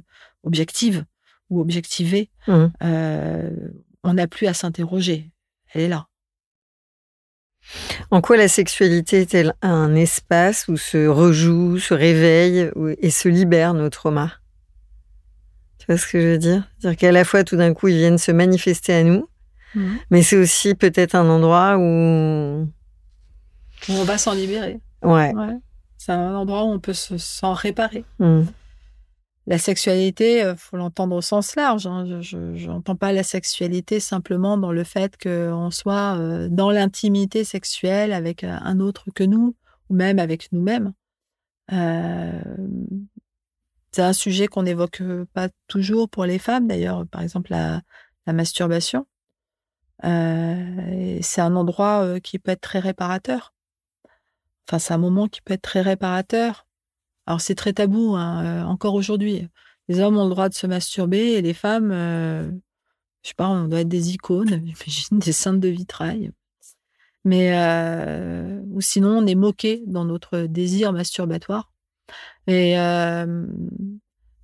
objective ou objectivée, mmh. on n'a plus à s'interroger. Elle est là. En quoi la sexualité est-elle un espace où se rejoue, se réveille et se libère nos traumas Tu vois ce que je veux dire? C'est-à-dire qu'à la fois, tout d'un coup, ils viennent se manifester à nous, mhm. mais c'est aussi peut-être un endroit où... on va s'en libérer. Ouais. C'est un endroit où on peut se s'en réparer. Mm. La sexualité, euh, faut l'entendre au sens large. Hein. Je n'entends pas la sexualité simplement dans le fait qu'on soit euh, dans l'intimité sexuelle avec euh, un autre que nous, ou même avec nous-mêmes. Euh, c'est un sujet qu'on n'évoque pas toujours pour les femmes, d'ailleurs, par exemple la, masturbation. C'est un endroit qui peut être très réparateur. Enfin, c'est un moment qui peut être très réparateur. Alors, c'est très tabou, hein, encore aujourd'hui. Les hommes ont le droit de se masturber et les femmes, je sais pas, on doit être des icônes, j'imagine, des saintes de vitrail. Mais, ou sinon, on est moqué dans notre désir masturbatoire. Et, euh,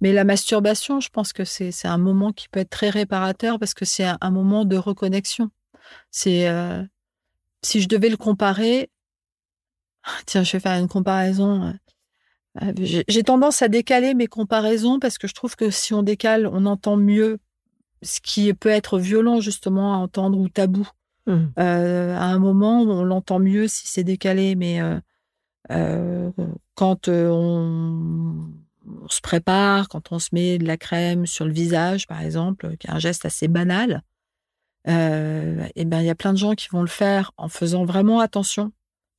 mais la masturbation, je pense que c'est un moment qui peut être très réparateur parce que c'est un, un, moment de reconnexion. C'est euh, si je devais le comparer, tiens, je vais faire une comparaison. Euh, j'ai tendance à décaler mes comparaisons parce que je trouve que si on décale, on entend mieux ce qui peut être violent justement à entendre ou tabou. Mmh. Euh, à un moment, on l'entend mieux si c'est décalé, mais euh, euh, quand euh, on, se prépare, quand on se met de la crème sur le visage, par exemple, qui est un geste assez banal, euh, et ben il y a plein de gens qui vont le faire en faisant vraiment attention,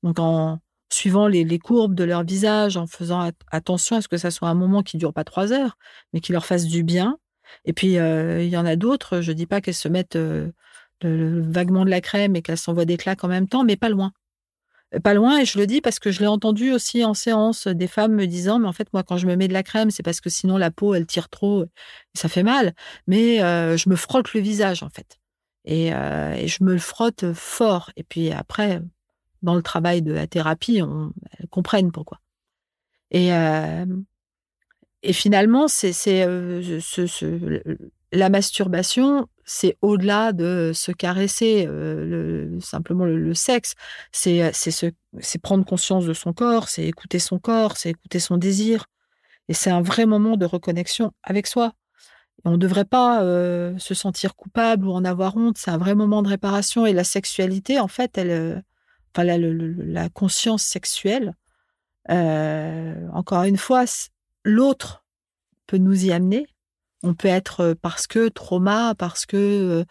donc en suivant les, courbes de leur visage, en faisant at attention à ce que ça soit un moment qui dure pas trois heures, mais qui leur fasse du bien. Et puis il y en a d'autres, je dis pas qu'elles se mettent le, vaguement de la crème et qu'elles s'envoient des claques en même temps, mais pas loin pas loin, et je le dis parce que je l'ai entendu aussi en séance, des femmes me disant, mais en fait, moi, quand je me mets de la crème, c'est parce que sinon la peau, elle tire trop, ça fait mal. Mais euh, je me frotte le visage, en fait. Et, euh, et, je me le frotte fort. Et puis après, dans le travail de la thérapie, on, elles comprennent pourquoi. Et, euh, et finalement, c'est ce, ce, la masturbation, c'est au-delà de se caresser, euh, le, simplement le, sexe. C'est c'est prendre conscience de son corps, c'est écouter son corps, c'est écouter son désir. Et c'est un vrai moment de reconnexion avec soi. On ne devrait pas euh, se sentir coupable ou en avoir honte. C'est un vrai moment de réparation. Et la sexualité, en fait, euh, enfin la, conscience sexuelle, euh, encore une fois, l'autre peut nous y amener on peut être parce que trauma, parce que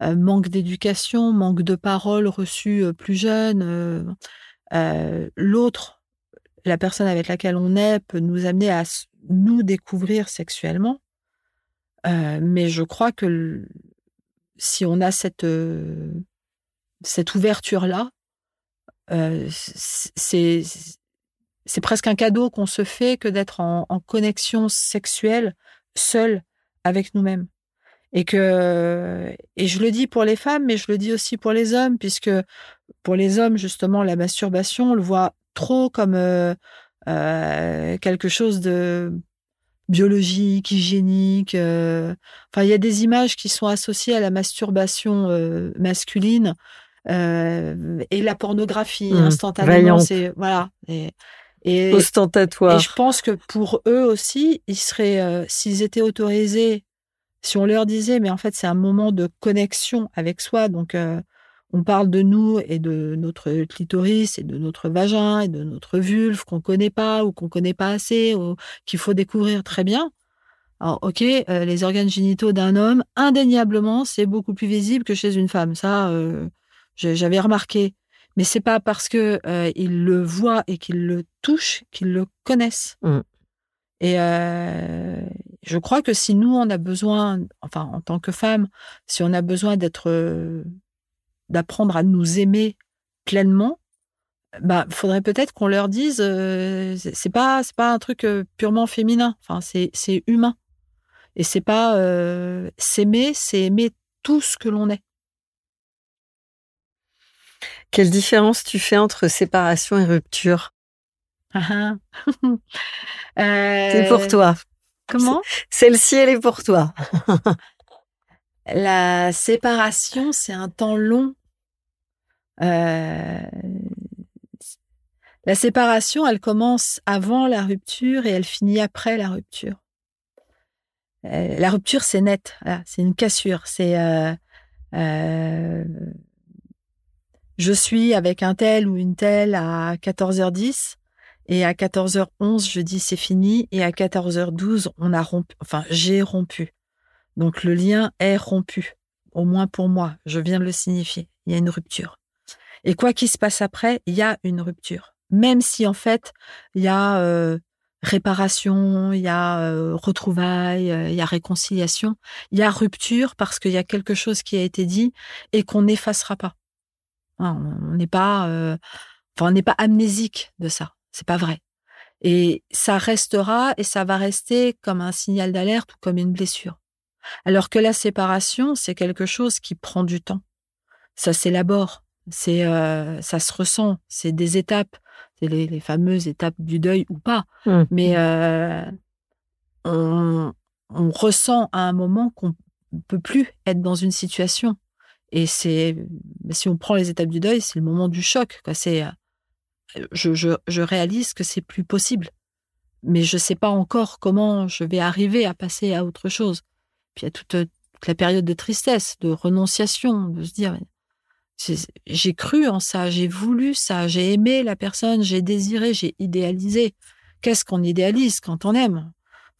manque d'éducation, manque de paroles reçues plus jeune. L'autre, la personne avec laquelle on est, peut nous amener à nous découvrir sexuellement. Mais je crois que si on a cette, cette ouverture-là, c'est c'est presque un cadeau qu'on se fait que d'être en, en, connexion sexuelle seul avec nous-mêmes. Et que, et je le dis pour les femmes, mais je le dis aussi pour les hommes, puisque pour les hommes, justement, la masturbation, on le voit trop comme euh, euh, quelque chose de biologique, hygiénique. Euh... Enfin, il y a des images qui sont associées à la masturbation masculine et la pornographie mmh, instantanément. C'est voilà. Et, et, ostentatoire. Et je pense que pour eux aussi, ils seraient, euh, s'ils étaient autorisés, si on leur disait, mais en fait, c'est un moment de connexion avec soi. Donc, euh, on parle de nous et de notre clitoris et de notre vagin et de notre vulve qu'on connaît pas ou qu'on connaît pas assez ou qu'il faut découvrir très bien. Alors, ok, euh, les organes génitaux d'un homme, indéniablement, c'est beaucoup plus visible que chez une femme. Ça, euh, j'avais remarqué mais c'est pas parce que euh, ils le voient et qu'ils le touchent qu'ils le connaissent. Mmh. Et euh, je crois que si nous on a besoin, enfin en tant que femme, si on a besoin d'être, euh, d'apprendre à nous aimer pleinement, bah faudrait peut-être qu'on leur dise, c'est pas c'est pas un truc purement féminin. Enfin c'est c'est humain. Et c'est pas s'aimer, c'est aimer tout ce que l'on est. Quelle différence tu fais entre séparation et rupture? Ah, euh... C'est pour toi. Comment? Celle-ci, elle est pour toi. la séparation, c'est un temps long. Euh... La séparation, elle commence avant la rupture et elle finit après la rupture. Euh, la rupture, c'est net. Voilà, c'est une cassure. C'est euh, euh, je suis avec un tel ou une telle à 14h10 Et à 14h11, je dis c'est fini. Et à 14h12, on a rompu. Enfin, j'ai rompu. Donc le lien est rompu. Au moins pour moi. Je viens de le signifier. Il y a une rupture. Et quoi qu'il se passe après, il y a une rupture. Même si en fait, il y a euh, réparation, il y a euh, retrouvailles, euh, il y a réconciliation, il y a rupture parce qu'il y a quelque chose qui a été dit et qu'on n'effacera pas. Hein, on n'est pas, enfin, on n'est pas amnésique de ça. C'est pas vrai. Et ça restera et ça va rester comme un signal d'alerte ou comme une blessure. Alors que la séparation, c'est quelque chose qui prend du temps. Ça s'élabore, c'est, euh, ça se ressent, c'est des étapes, c'est les, fameuses étapes du deuil ou pas. Mmh. Mais euh, on, ressent à un moment qu'on ne peut plus être dans une situation. Et c'est, si on prend les étapes du deuil, c'est le moment du choc. C'est, euh, je, je réalise que c'est plus possible, mais je ne sais pas encore comment je vais arriver à passer à autre chose. Puis il y a toute, la période de tristesse, de renonciation, de se dire j'ai cru en ça, j'ai voulu ça, j'ai aimé la personne, j'ai désiré, j'ai idéalisé. Qu'est-ce qu'on idéalise quand on aime?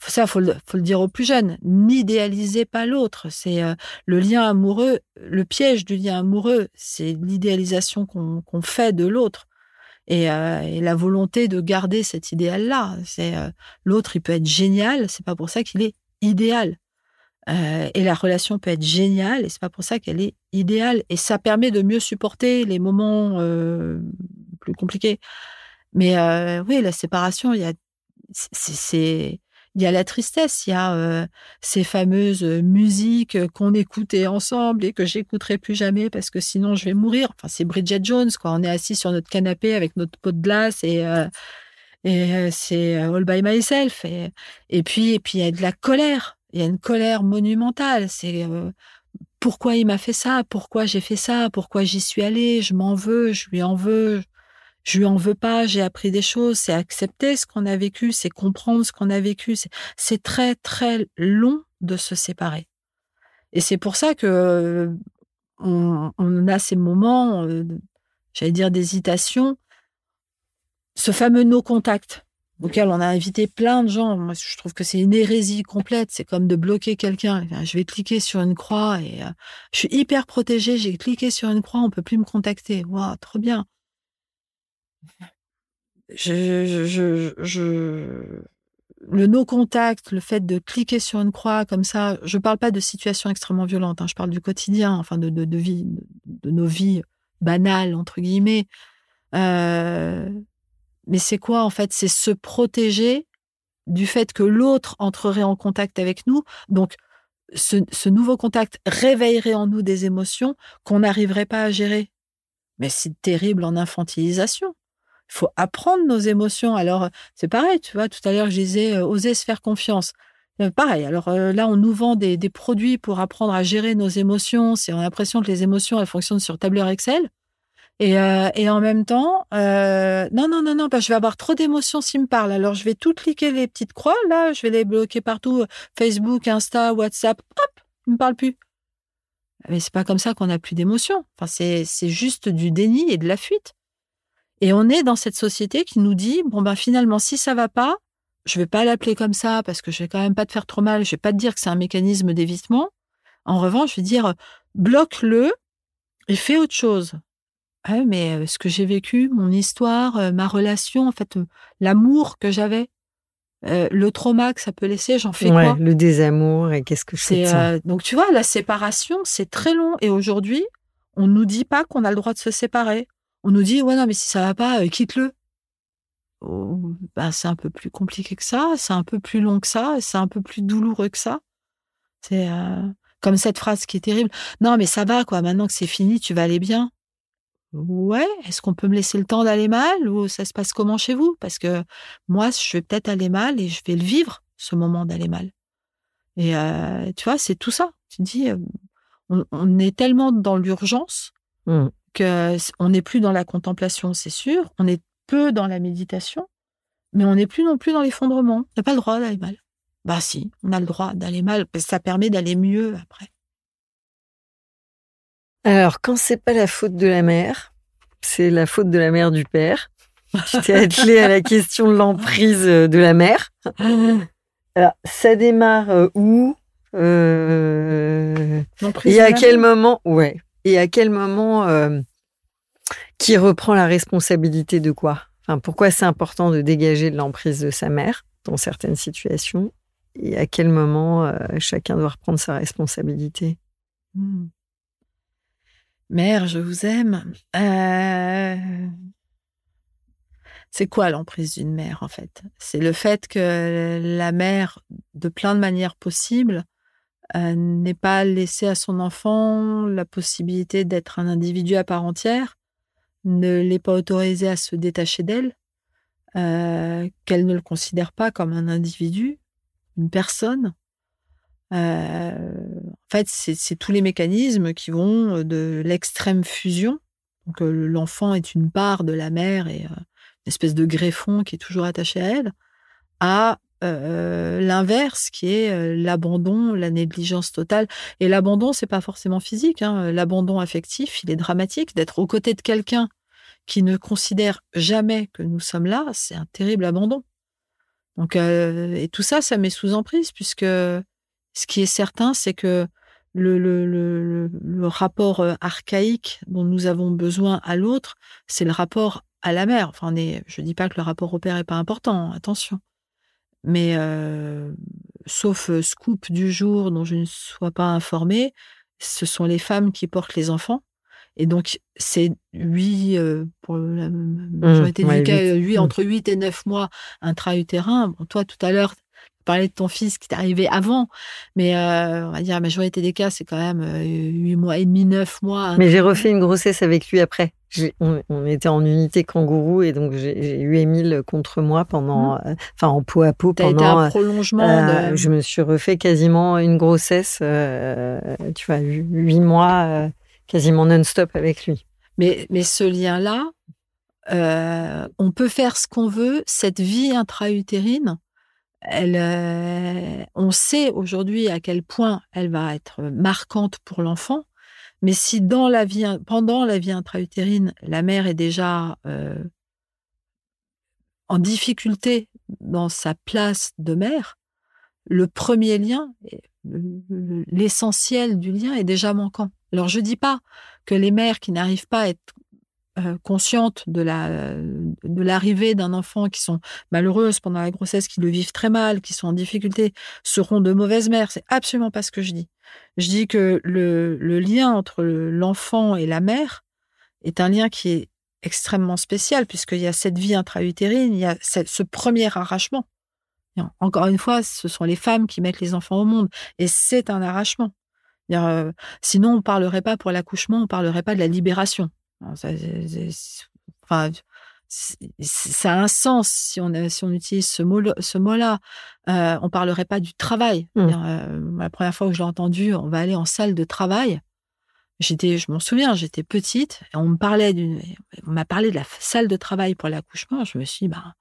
Ça, faut le, faut le dire aux plus jeunes. N'idéalisez pas l'autre. C'est euh, le lien amoureux, le piège du lien amoureux, c'est l'idéalisation qu'on fait de l'autre. Et, euh, et, la volonté de garder cet idéal-là. C'est euh, l'autre, il peut être génial, c'est pas pour ça qu'il est idéal. Euh, et la relation peut être géniale, et c'est pas pour ça qu'elle est idéale. Et ça permet de mieux supporter les moments euh, plus compliqués. Mais euh, oui, la séparation, il y a, c'est, il y a la tristesse, il y a ces fameuses musiques qu'on écoutait ensemble et que j'écouterai plus jamais parce que sinon je vais mourir. Enfin, c'est Bridget Jones, quoi. On est assis sur notre canapé avec notre pot de glace et et c'est all by myself. Et, et puis, et puis il y a de la colère il y a une colère monumentale. C'est euh, pourquoi il m'a fait ça, pourquoi j'ai fait ça, pourquoi j'y suis allée, je m'en veux, je lui en veux, je lui en veux pas, j'ai appris des choses, c'est accepter ce qu'on a vécu, c'est comprendre ce qu'on a vécu. C'est très, très long de se séparer. Et c'est pour ça que euh, on, a ces moments, euh, j'allais dire d'hésitation, ce fameux no contact auquel on a invité plein de gens. Je trouve que c'est une hérésie complète. C'est comme de bloquer quelqu'un. Je vais cliquer sur une croix et euh, je suis hyper protégée. J'ai cliqué sur une croix, on peut plus me contacter. Waouh, trop bien. Je, je, je, le le fait de cliquer sur une croix comme ça, je parle pas de situations extrêmement violentes. Hein, je parle du quotidien, enfin de, nos vies banales entre guillemets. Euh, mais c'est quoi en fait? C'est se protéger du fait que l'autre entrerait en contact avec nous. Donc, ce, nouveau contact réveillerait en nous des émotions qu'on n'arriverait pas à gérer. Mais c'est terrible en infantilisation. Faut apprendre nos émotions. Alors, c'est pareil, tu vois, tout à l'heure, je disais, euh, oser se faire confiance. Euh, pareil, alors euh, là, on nous vend des, produits pour apprendre à gérer nos émotions. On a l'impression que les émotions, elles fonctionnent sur tableur Excel. Et, euh, et en même temps, euh, non, non, non, non, bah, je vais avoir trop d'émotions s'il me parle. Alors, je vais tout cliquer les petites croix, là, je vais les bloquer partout, Facebook, Insta, WhatsApp, hop, il me parle plus. Mais c'est pas comme ça qu'on a plus d'émotions. Enfin, c'est juste du déni et de la fuite. Et on est dans cette société qui nous dit, bon, ben, finalement, si ça va pas, je vais pas l'appeler comme ça parce que je vais quand même pas te faire trop mal. Je vais pas te dire que c'est un mécanisme d'évitement. En revanche, je vais dire, bloque-le et fais autre chose. Ah mais ce que j'ai vécu, mon histoire, ma relation, en fait, l'amour que j'avais, le trauma que ça peut laisser, j'en fais quoi? Le désamour et qu'est-ce que c'est ça? Donc tu vois, la séparation, c'est très long. Et aujourd'hui, on nous dit pas qu'on a le droit de se séparer. On nous dit ouais non mais si ça va pas, quitte-le. Oh, ben, c'est un peu plus compliqué que ça, c'est un peu plus long que ça, c'est un peu plus douloureux que ça. C'est comme cette phrase qui est terrible. Non mais ça va quoi. Maintenant que c'est fini, tu vas aller bien. Ouais, est-ce qu'on peut me laisser le temps d'aller mal ou ça se passe comment chez vous? Parce que moi, je vais peut-être aller mal et je vais le vivre, ce moment d'aller mal. Et euh, tu vois, c'est tout ça. Tu dis, euh, on, est tellement dans l'urgence mmh. Que on n'est plus dans la contemplation, c'est sûr. On est peu dans la méditation, mais on n'est plus non plus dans l'effondrement. On n'a pas le droit d'aller mal. Bah si, on a le droit d'aller mal, parce que ça permet d'aller mieux après. Alors, quand c'est pas la faute de la mère, c'est la faute de la mère du père. Tu t'es attelé à la question de l'emprise de la mère. Alors, ça démarre où Et à quel moment? Ouais. Et à quel moment qui reprend la responsabilité de quoi? Enfin, pourquoi c'est important de dégager de l'emprise de sa mère dans certaines situations? Et à quel moment euh, chacun doit reprendre sa responsabilité? Hmm. Mère, je vous aime. Euh, c'est quoi l'emprise d'une mère en fait? C'est le fait que la mère, de plein de manières possibles, euh, n'est pas laissée à son enfant la possibilité d'être un individu à part entière, ne l'est pas autorisée à se détacher d'elle, qu'elle ne le considère pas comme un individu, une personne. Euh, en fait, c'est tous les mécanismes qui vont euh, de l'extrême fusion. Donc, euh, l'enfant est une part de la mère et une espèce de greffon qui est toujours attaché à elle, à l'inverse qui est l'abandon, la négligence totale. Et l'abandon, c'est pas forcément physique. Hein. L'abandon affectif, il est dramatique. D'être aux côtés de quelqu'un qui ne considère jamais que nous sommes là, c'est un terrible abandon. Donc, euh, et tout ça, ça met sous emprise, puisque ce qui est certain, c'est que le, rapport euh, archaïque dont nous avons besoin à l'autre, c'est le rapport à la mère. Enfin, je ne dis pas que le rapport au père n'est pas important, attention. Mais euh, sauf scoop du jour dont je ne sois pas informée, ce sont les femmes qui portent les enfants. Et donc, c'est 8, euh, pour la mmh, majorité des cas, 8, mmh. entre 8 et 9 mois intra-utérin. Bon, toi, tout à l'heure, parlais de ton fils qui t'est arrivé avant, mais euh, on va dire la majorité des cas, c'est quand même 8 euh, mois et demi, 9 mois. Mais j'ai refait une grossesse avec lui après. On, était en unité kangourou et donc j'ai eu Émile contre moi pendant, mmh. enfin en peau à peau pendant. Été un prolongement. de... Je me suis refait quasiment une grossesse, tu vois, 8 mois quasiment non-stop avec lui. Mais, mais ce lien-là, euh, on peut faire ce qu'on veut. Cette vie intra-utérine, elle, euh, on sait aujourd'hui à quel point elle va être marquante pour l'enfant. Mais si dans la vie, pendant la vie intra-utérine, la mère est déjà euh, en difficulté dans sa place de mère, le premier lien, l'essentiel du lien est déjà manquant. Alors je dis pas que les mères qui n'arrivent pas à être euh, conscientes de la de l'arrivée d'un enfant qui sont malheureuses pendant la grossesse, qui le vivent très mal, qui sont en difficulté, seront de mauvaises mères. C'est absolument pas ce que je dis. Je dis que le, le lien entre l'enfant et la mère est un lien qui est extrêmement spécial puisqu'il y a cette vie intra-utérine, il y a ce premier arrachement. Encore une fois, ce sont les femmes qui mettent les enfants au monde et c'est un arrachement. Euh, sinon, on parlerait pas pour l'accouchement, on parlerait pas de la libération. Ça, enfin, ça a un sens si on, si on utilise ce mot ce mot-là. Euh, on parlerait pas du travail. Mmh. Euh, la première fois que je l'ai entendu, on va aller en salle de travail. J'étais, je m'en souviens, j'étais petite et on me parlait d'une, on m'a parlé de la salle de travail pour l'accouchement. Je me suis dit, bah,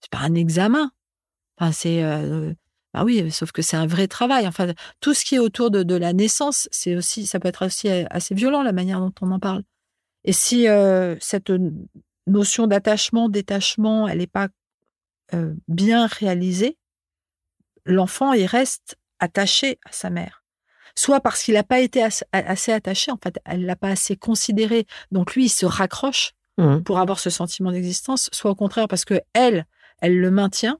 c'est pas un examen. Enfin, c'est euh, bah oui, sauf que c'est un vrai travail. Enfin, tout ce qui est autour de, la naissance, c'est aussi, ça peut être aussi assez violent la manière dont on en parle. Et si euh, cette notion d'attachement, détachement, elle n'est pas euh, bien réalisée, l'enfant il reste attaché à sa mère. Soit parce qu'il n'a pas été assez, attaché, en fait, elle l'a pas assez considéré, donc lui il se raccroche mmh. pour avoir ce sentiment d'existence. Soit au contraire parce que elle, elle le maintient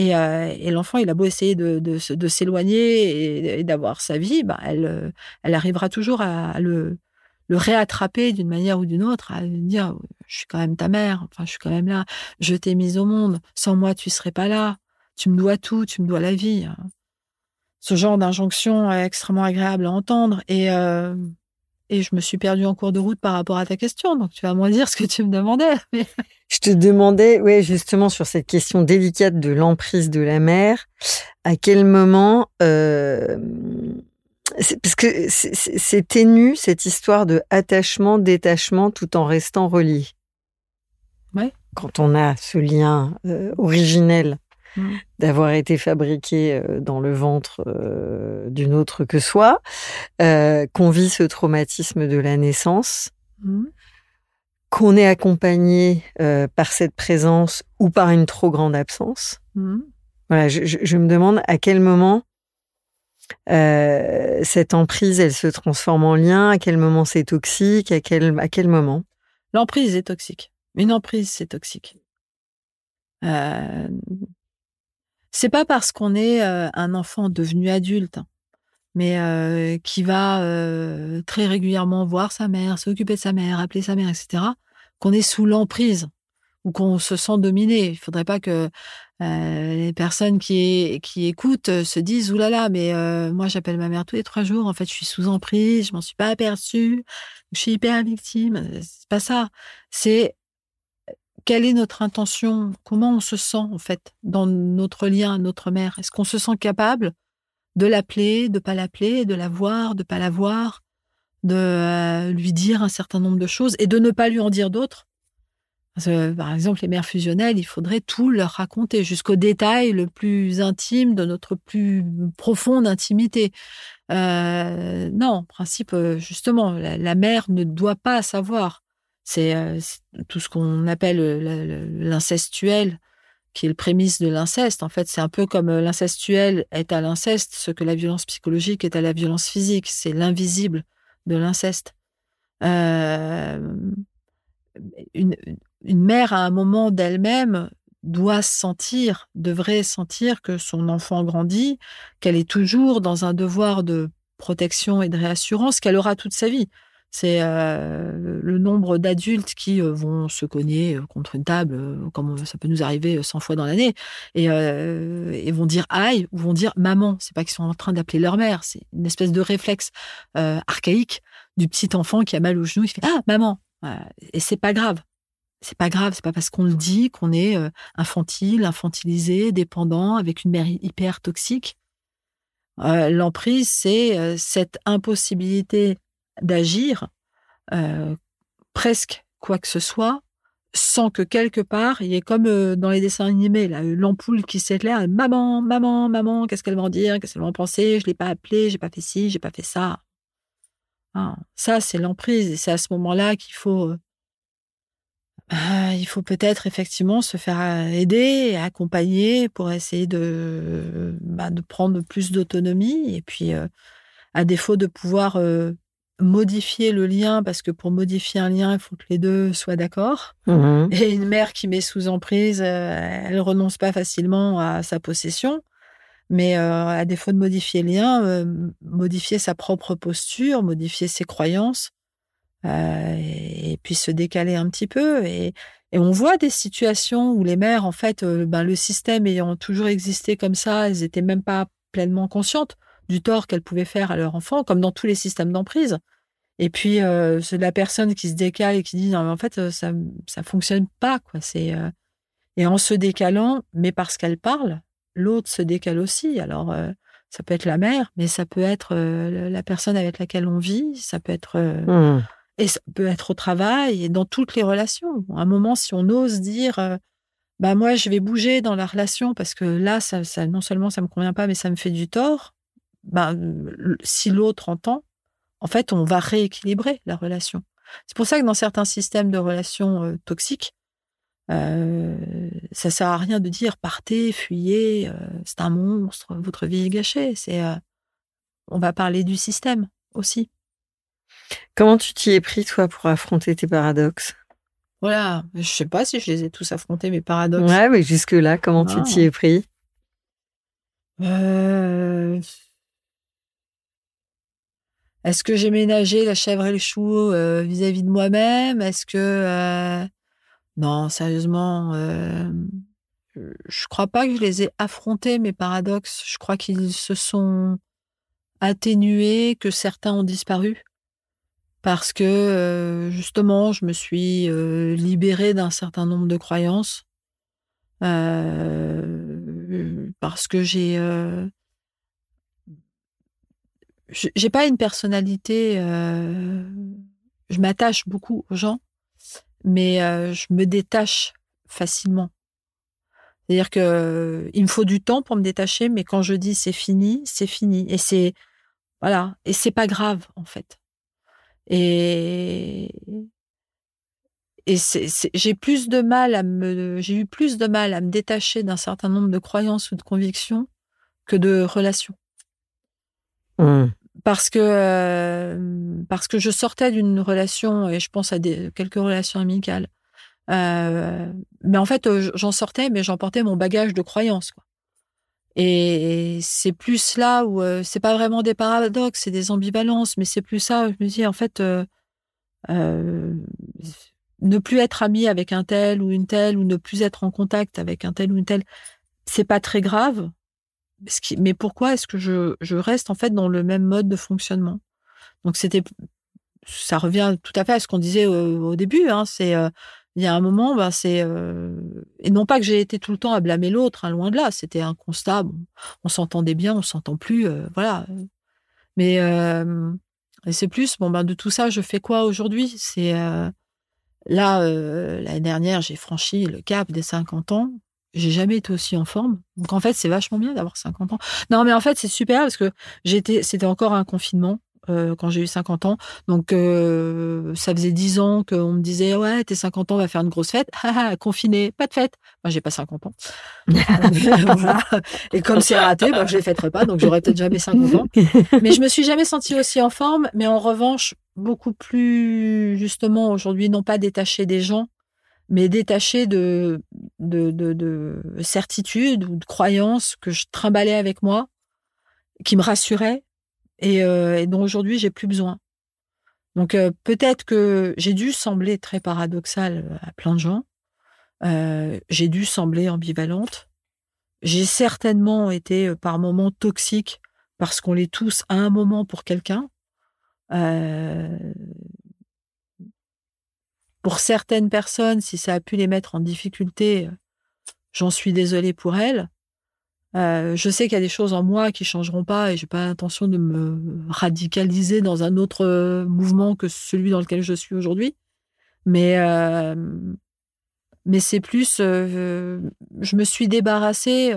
euh, et, l'enfant, il a beau essayer de, de, s'éloigner et, d'avoir sa vie, bah, elle, elle arrivera toujours à le, le réattraper d'une manière ou d'une autre, à dire je suis quand même ta mère, enfin je suis quand même là, je t'ai mise au monde, sans moi tu serais pas là, tu me dois tout, tu me dois la vie. Hein. Ce genre d'injonction est extrêmement agréable à entendre et euh, et je me suis perdue en cours de route par rapport à ta question. Donc, tu vas moins dire ce que tu me demandais. Je te demandais, ouais, justement, sur cette question délicate de l'emprise de la mère, à quel moment, euh, parce que c'est ténu cette histoire de attachement, détachement, tout en restant relié. Ouais. Quand on a ce lien euh, originel Mmh. d'avoir été fabriqué euh, dans le ventre euh, d'une autre que soi, euh, qu'on vit ce traumatisme de la naissance. Mmh. qu'on est accompagné par cette présence ou par une trop grande absence. Mmh. Voilà, je, je, je me demande à quel moment euh, cette emprise, elle se transforme en lien, à quel moment c'est toxique, à quel, à quel moment? L'emprise est toxique. Une emprise, c'est toxique. Euh, c'est pas parce qu'on est euh, un enfant devenu adulte, hein, mais qui va très régulièrement voir sa mère, s'occuper de sa mère, appeler sa mère, etc., qu'on est sous l'emprise ou qu'on se sent dominé. Il faudrait pas que euh, les personnes qui, qui écoutent euh, se disent oulala, là là, mais euh, moi j'appelle ma mère tous les trois jours. En fait, je suis sous emprise, je m'en suis pas aperçue, je suis hyper victime. C'est pas ça. C'est quelle est notre intention? Comment on se sent en fait dans notre lien notre mère? Est-ce qu'on se sent capable de l'appeler, de pas l'appeler, de la voir, de pas la voir, de euh, lui dire un certain nombre de choses et de ne pas lui en dire d'autres? Que, par exemple, les mères fusionnelles, il faudrait tout leur raconter jusqu'au détail le plus intime de notre plus profonde intimité. Euh, non, en principe, euh, justement, la, mère ne doit pas savoir. C'est euh, tout ce qu'on appelle l'incestuel, qui est le prémisse de l'inceste. En fait, c'est un peu comme l'incestuel est à l'inceste, ce que la violence psychologique est à la violence physique. C'est l'invisible de l'inceste. Une, une mère, à un moment d'elle-même, doit sentir, devrait sentir que son enfant grandit, qu'elle est toujours dans un devoir de protection et de réassurance qu'elle aura toute sa vie. C'est euh, le nombre d'adultes qui euh, vont se cogner euh, contre une table, comme ça peut nous arriver 100 fois dans l'année, et, et, vont dire aïe ou vont dire maman. C'est pas qu'ils sont en train d'appeler leur mère, c'est une espèce de réflexe archaïque du petit enfant qui a mal au genou, il fait ah maman. Et c'est pas grave c'est pas grave, c'est pas parce qu'on le dit qu'on est euh, infantile, infantilisé, dépendant, avec une mère hyper toxique. Euh, L'emprise, c'est euh, cette impossibilité d'agir presque quoi que ce soit, sans que quelque part, il y ait comme dans les dessins animés, l'ampoule qui s'éclaire, maman, maman, maman, qu'est-ce qu'elle va en dire, qu'est-ce qu'elle va en penser, je l'ai pas appelé, j'ai pas fait ci, j'ai pas fait ça. Ah, ça, c'est l'emprise, et c'est à ce moment-là qu'il faut euh, il faut peut-être effectivement se faire euh, aider et accompagner pour essayer de, bah, de prendre plus d'autonomie. Et puis, euh, à défaut de pouvoir euh, modifier le lien, parce que pour modifier un lien, il faut que les deux soient d'accord. Mmh. Et une mère qui met sous emprise, elle renonce pas facilement à sa possession. Mais à défaut de modifier le lien, modifier sa propre posture, modifier ses croyances, euh, et puis se décaler un petit peu. Et, et, on voit des situations où les mères, en fait, euh, ben, le système ayant toujours existé comme ça, elles n'étaient même pas pleinement conscientes du tort qu'elles pouvaient faire à leur enfant, comme dans tous les systèmes d'emprise. Et puis, euh, c'est la personne qui se décale et qui dit, non, mais en fait, ça ça fonctionne pas. quoi. C'est Et en se décalant, mais parce qu'elle parle, l'autre se décale aussi. Alors, ça peut être la mère, mais ça peut être la personne avec laquelle on vit, ça peut être... Mmh et ça peut être au travail et dans toutes les relations. À un moment, si on ose dire, euh, bah moi, je vais bouger dans la relation parce que là, ça, ça, non seulement ça me convient pas, mais ça me fait du tort. Bah, si l'autre entend, en fait, on va rééquilibrer la relation. C'est pour ça que dans certains systèmes de relations euh, toxiques, euh, ça sert à rien de dire partez, fuyez, euh, c'est un monstre, votre vie est gâchée. C'est, euh, on va parler du système aussi. Comment tu t'y es pris, toi, pour affronter tes paradoxes? Voilà, je sais pas si je les ai tous affrontés, mes paradoxes. Ouais, mais jusque-là, comment ah. tu t'y es pris? Euh... Est-ce que j'ai ménagé la chèvre et le chou euh, vis-à-vis de moi-même? Est-ce que... Euh... Non, sérieusement, euh... je crois pas que je les ai affrontés, mes paradoxes. Je crois qu'ils se sont atténués, que certains ont disparu parce que euh, justement, je me suis euh, libérée d'un certain nombre de croyances, euh, parce que j'ai j'ai pas une personnalité, je m'attache beaucoup aux gens, mais je me détache facilement. C'est-à-dire que il me faut du temps pour me détacher, mais quand je dis c'est fini, c'est fini, et c'est voilà, et c'est pas grave en fait. Et, et j'ai plus de mal à me, j'ai eu plus de mal à me détacher d'un certain nombre de croyances ou de convictions que de relations. Mmh. Parce que euh, parce que je sortais d'une relation et je pense à des quelques relations amicales. Euh, mais en fait, euh, j'en sortais, mais j'emportais mon bagage de croyances. Quoi. Et c'est plus là où c'est pas vraiment des paradoxes, c'est des ambivalences, mais c'est plus ça. Où je me dis en fait, ne plus être ami avec un tel ou une telle, ou ne plus être en contact avec un tel ou une telle, c'est pas très grave. Mais pourquoi est-ce que je, je, reste en fait dans le même mode de fonctionnement? Donc c'était, ça revient tout à fait à ce qu'on disait au, début. Hein, c'est euh, il y a un moment, ben c'est euh, et non pas que j'ai été tout le temps à blâmer l'autre, hein, loin de là. C'était un constat. on s'entendait bien, on s'entend plus, euh, voilà. Mais c'est plus bon ben de tout ça, je fais quoi aujourd'hui? C'est Là, euh, l'année dernière, j'ai franchi le cap des 50 ans. J'ai jamais été aussi en forme. Donc en fait, c'est vachement bien d'avoir 50 ans. Non, mais en fait, c'est super parce que j'étais, c'était encore un confinement. Euh, quand j'ai eu 50 ans. Donc, euh, ça faisait 10 ans qu'on me disait Ouais, t'es 50 ans, on va faire une grosse fête. Confiné, pas de fête. Moi, j'ai pas 50 ans. Et comme c'est raté, ben, je les fêterai pas, donc j'aurais peut-être jamais 50 ans. Mais je me suis jamais sentie aussi en forme. Mais en revanche, beaucoup plus, justement, aujourd'hui, non pas détaché des gens, mais détaché de, de, de, de certitudes ou de croyances que je trimballais avec moi, qui me rassuraient euh, et, dont aujourd'hui j'ai plus besoin. Donc euh, peut-être que j'ai dû sembler très paradoxale euh, à plein de gens. j'ai dû sembler ambivalente. J'ai certainement été par moments toxique parce qu'on l'est tous à un moment pour quelqu'un. pour certaines personnes, si ça a pu les mettre en difficulté, j'en suis désolée pour elles. Euh, je sais qu'il y a des choses en moi qui changeront pas et j'ai pas l'intention de me radicaliser dans un autre euh, mouvement que celui dans lequel je suis aujourd'hui. Mais euh, mais c'est plus, je me suis débarrassée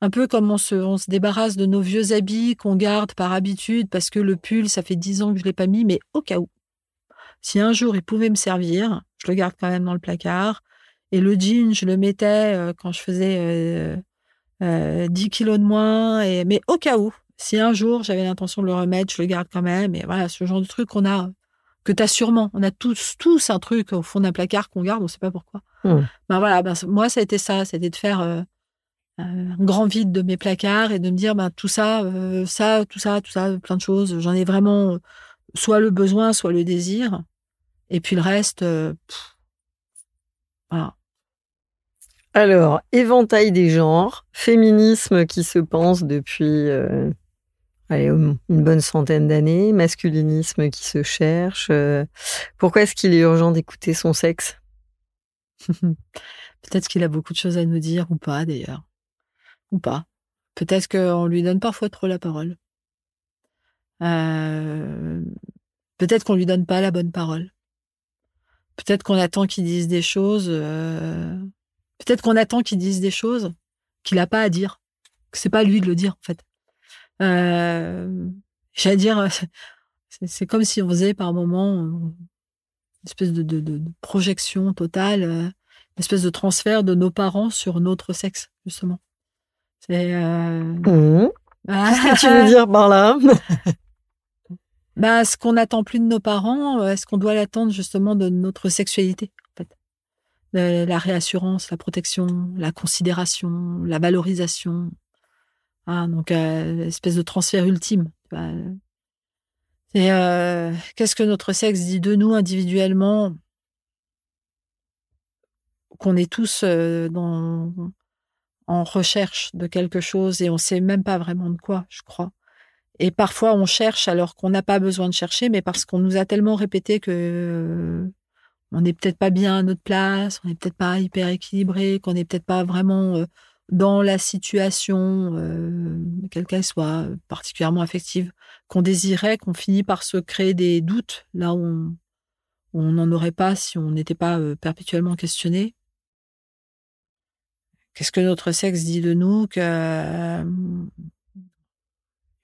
un peu comme on se, on se débarrasse de nos vieux habits qu'on garde par habitude parce que le pull, ça fait dix ans que je l'ai pas mis, mais au cas où. Si un jour il pouvait me servir, je le garde quand même dans le placard. Et le jean, je le mettais quand je faisais 10 euh, kilos de moins. Et, mais au cas où, si un jour j'avais l'intention de le remettre, je le garde quand même. Et voilà, ce genre de truc qu'on a, que tu as sûrement. On a tous, tous un truc au fond d'un placard qu'on garde, on ne sait pas pourquoi. Hmm. Ben voilà, ben, moi, ça a été ça. C'était de faire euh, un grand vide de mes placards et de me dire, ben, tout ça, euh, ça, tout ça, tout ça, plein de choses. J'en ai vraiment soit le besoin, soit le désir. Et puis le reste, voilà. Alors, éventail des genres, féminisme qui se pense depuis euh, une bonne centaine d'années, masculinisme qui se cherche. Euh, pourquoi est-ce qu'il est urgent d'écouter son sexe? Peut-être qu'il a beaucoup de choses à nous dire ou pas d'ailleurs. Ou pas. Peut-être qu'on lui donne parfois trop la parole. Euh, peut-être qu'on lui donne pas la bonne parole. Peut-être qu'on attend qu'il dise des choses Peut-être qu'on attend qu'il dise des choses qu'il n'a pas à dire, que c'est pas à lui de le dire en fait. Euh, J'allais dire, c'est comme si on faisait par moment une espèce de, de, de projection totale, euh, une espèce de transfert de nos parents sur notre sexe justement. C'est. Euh... Mmh. Qu'est-ce que tu veux dire par là? Bah, ce qu'on n'attend plus de nos parents, euh, est-ce qu'on doit l'attendre justement de notre sexualité? La réassurance, la protection, la considération, la valorisation. Ah, donc, euh, espèce de transfert ultime. Et euh, qu'est-ce que notre sexe dit de nous individuellement? Qu'on est tous euh, dans, en recherche de quelque chose et on ne sait même pas vraiment de quoi, je crois. Et parfois, on cherche alors qu'on n'a pas besoin de chercher, mais parce qu'on nous a tellement répété que on n'est peut-être pas bien à notre place, on n'est peut-être pas hyper équilibré, qu'on n'est peut-être pas vraiment euh, dans la situation, euh, quelle soit, particulièrement affective, qu'on désirait, qu'on finit par se créer des doutes là où on n'en aurait pas si on n'était pas euh, perpétuellement questionné. Qu'est-ce que notre sexe dit de nous que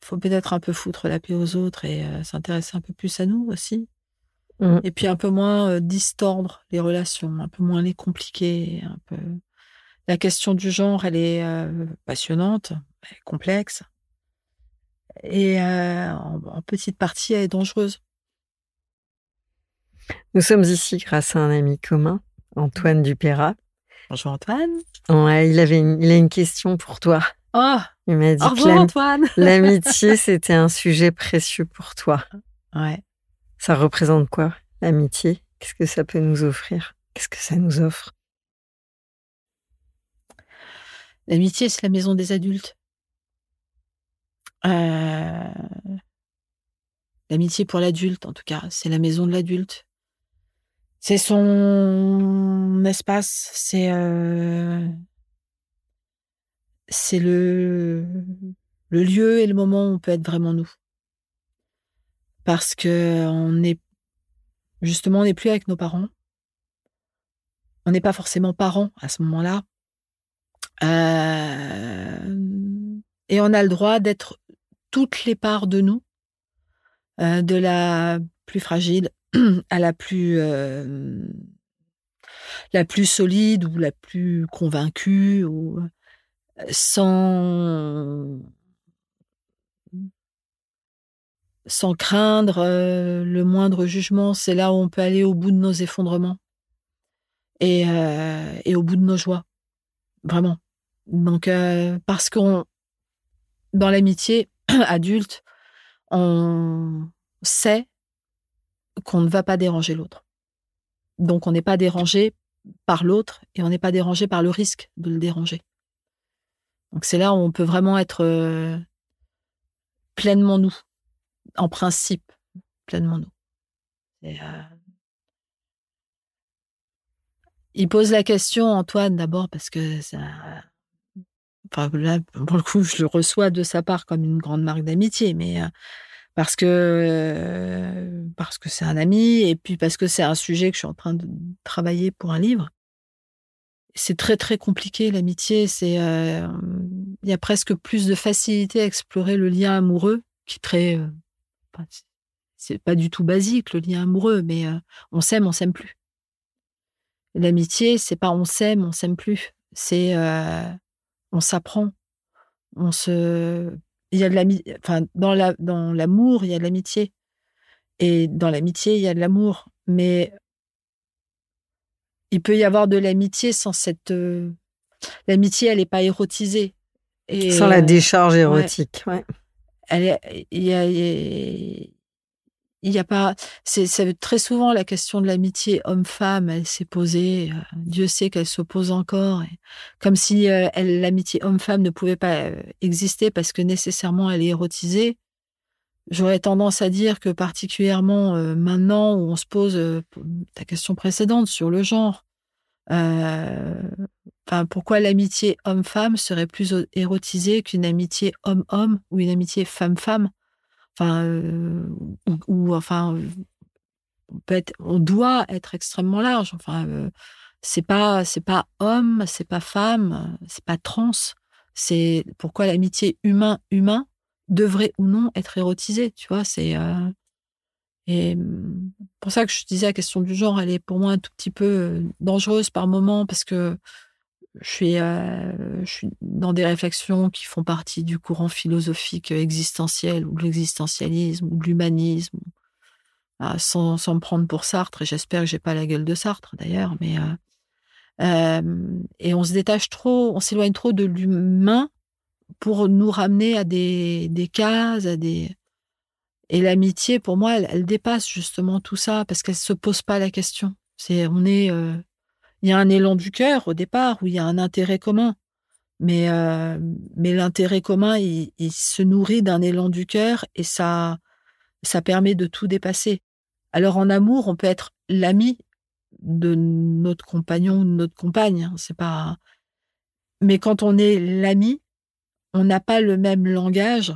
il faut peut-être un peu foutre la paix aux autres et s'intéresser un peu plus à nous aussi. Mm. Et puis un peu moins euh, distordre les relations, un peu moins les compliquer. Un peu... La question du genre, elle est euh, passionnante, elle est complexe. Et euh, en, en petite partie, elle est dangereuse. Nous sommes ici grâce à un ami commun, Antoine Dupéra. Bonjour Antoine. Ouais, il, avait une, il a une question pour toi. Oh, Il m'a dit au que revoir Antoine. l'amitié, c'était un sujet précieux pour toi. Ouais. Ça représente quoi, l'amitié? Qu'est-ce que ça peut nous offrir? Qu'est-ce que ça nous offre? L'amitié, c'est la maison des adultes. Euh, L'amitié pour l'adulte, en tout cas, c'est la maison de l'adulte. C'est son espace, c'est euh, le lieu et le moment où on peut être vraiment nous. Parce que on est justement on n'est plus avec nos parents. On n'est pas forcément parents à ce moment-là. Euh, et on a le droit d'être toutes les parts de nous, euh, de la plus fragile à la plus euh, la plus solide ou la plus convaincue, ou euh, sans sans craindre euh, le moindre jugement. C'est là où on peut aller au bout de nos effondrements et, euh, au bout de nos joies, vraiment. Donc, euh, parce qu'on, dans l'amitié adulte, on sait qu'on ne va pas déranger l'autre. Donc, on n'est pas dérangé par l'autre et on n'est pas dérangé par le risque de le déranger. Donc, c'est là où on peut vraiment être euh, pleinement nous, en principe, pleinement nous. Euh, il pose la question, Antoine, d'abord, parce que ça. Enfin, là, pour le coup, je le reçois de sa part comme une grande marque d'amitié, mais euh, parce que euh, parce que c'est un ami et puis parce que c'est un sujet que je suis en train de travailler pour un livre. C'est très très compliqué l'amitié. C'est il y a presque plus de facilité à explorer le lien amoureux qui est très c'est pas du tout basique le lien amoureux, mais euh, on s'aime, on s'aime plus. L'amitié, c'est pas on s'aime, on s'aime plus. C'est euh, on s'apprend, on se. Il y a de l'amitié. Enfin, dans la dans l'amour, il y a de l'amitié, et dans l'amitié, il y a de l'amour. Mais il peut y avoir de l'amitié sans cette. euh, L'amitié, elle n'est pas érotisée. Et, Sans la décharge érotique. Ouais. Il y a, pas, c'est, très souvent la question de l'amitié homme-femme, elle s'est posée. euh, Dieu sait qu'elle se pose encore, comme si euh, l'amitié homme-femme ne pouvait pas euh, exister parce que nécessairement elle est érotisée. J'aurais tendance à dire que particulièrement maintenant où on se pose ta question précédente sur le genre, enfin pourquoi l'amitié homme-femme serait plus érotisée qu'une amitié homme-homme ou une amitié femme-femme? Enfin ou, enfin on doit être extrêmement large. Enfin euh, c'est pas c'est pas homme c'est pas femme c'est pas trans. C'est pourquoi l'amitié humain humain devrait ou non être érotisée tu vois? C'est et hum, pour ça que je disais la question du genre elle est pour moi un tout petit peu euh, dangereuse par moment parce que je suis, euh, je suis dans des réflexions qui font partie du courant philosophique existentiel ou de l'existentialisme ou de l'humanisme, Ah, sans, sans me prendre pour Sartre. Et j'espère que j'ai pas la gueule de Sartre d'ailleurs, mais euh, euh, et on se détache trop, on s'éloigne trop de l'humain pour nous ramener à des, des cases, à des et l'amitié pour moi, elle, dépasse justement tout ça parce qu'elle se pose pas la question. C'est on est euh, il y a un élan du cœur au départ où il y a un intérêt commun. Mais, euh, mais l'intérêt commun, il, il se nourrit d'un élan du cœur et ça, ça permet de tout dépasser. Alors en amour, on peut être l'ami de notre compagnon ou de notre compagne. hein, C'est pas. Mais quand on est l'ami, on n'a pas le même langage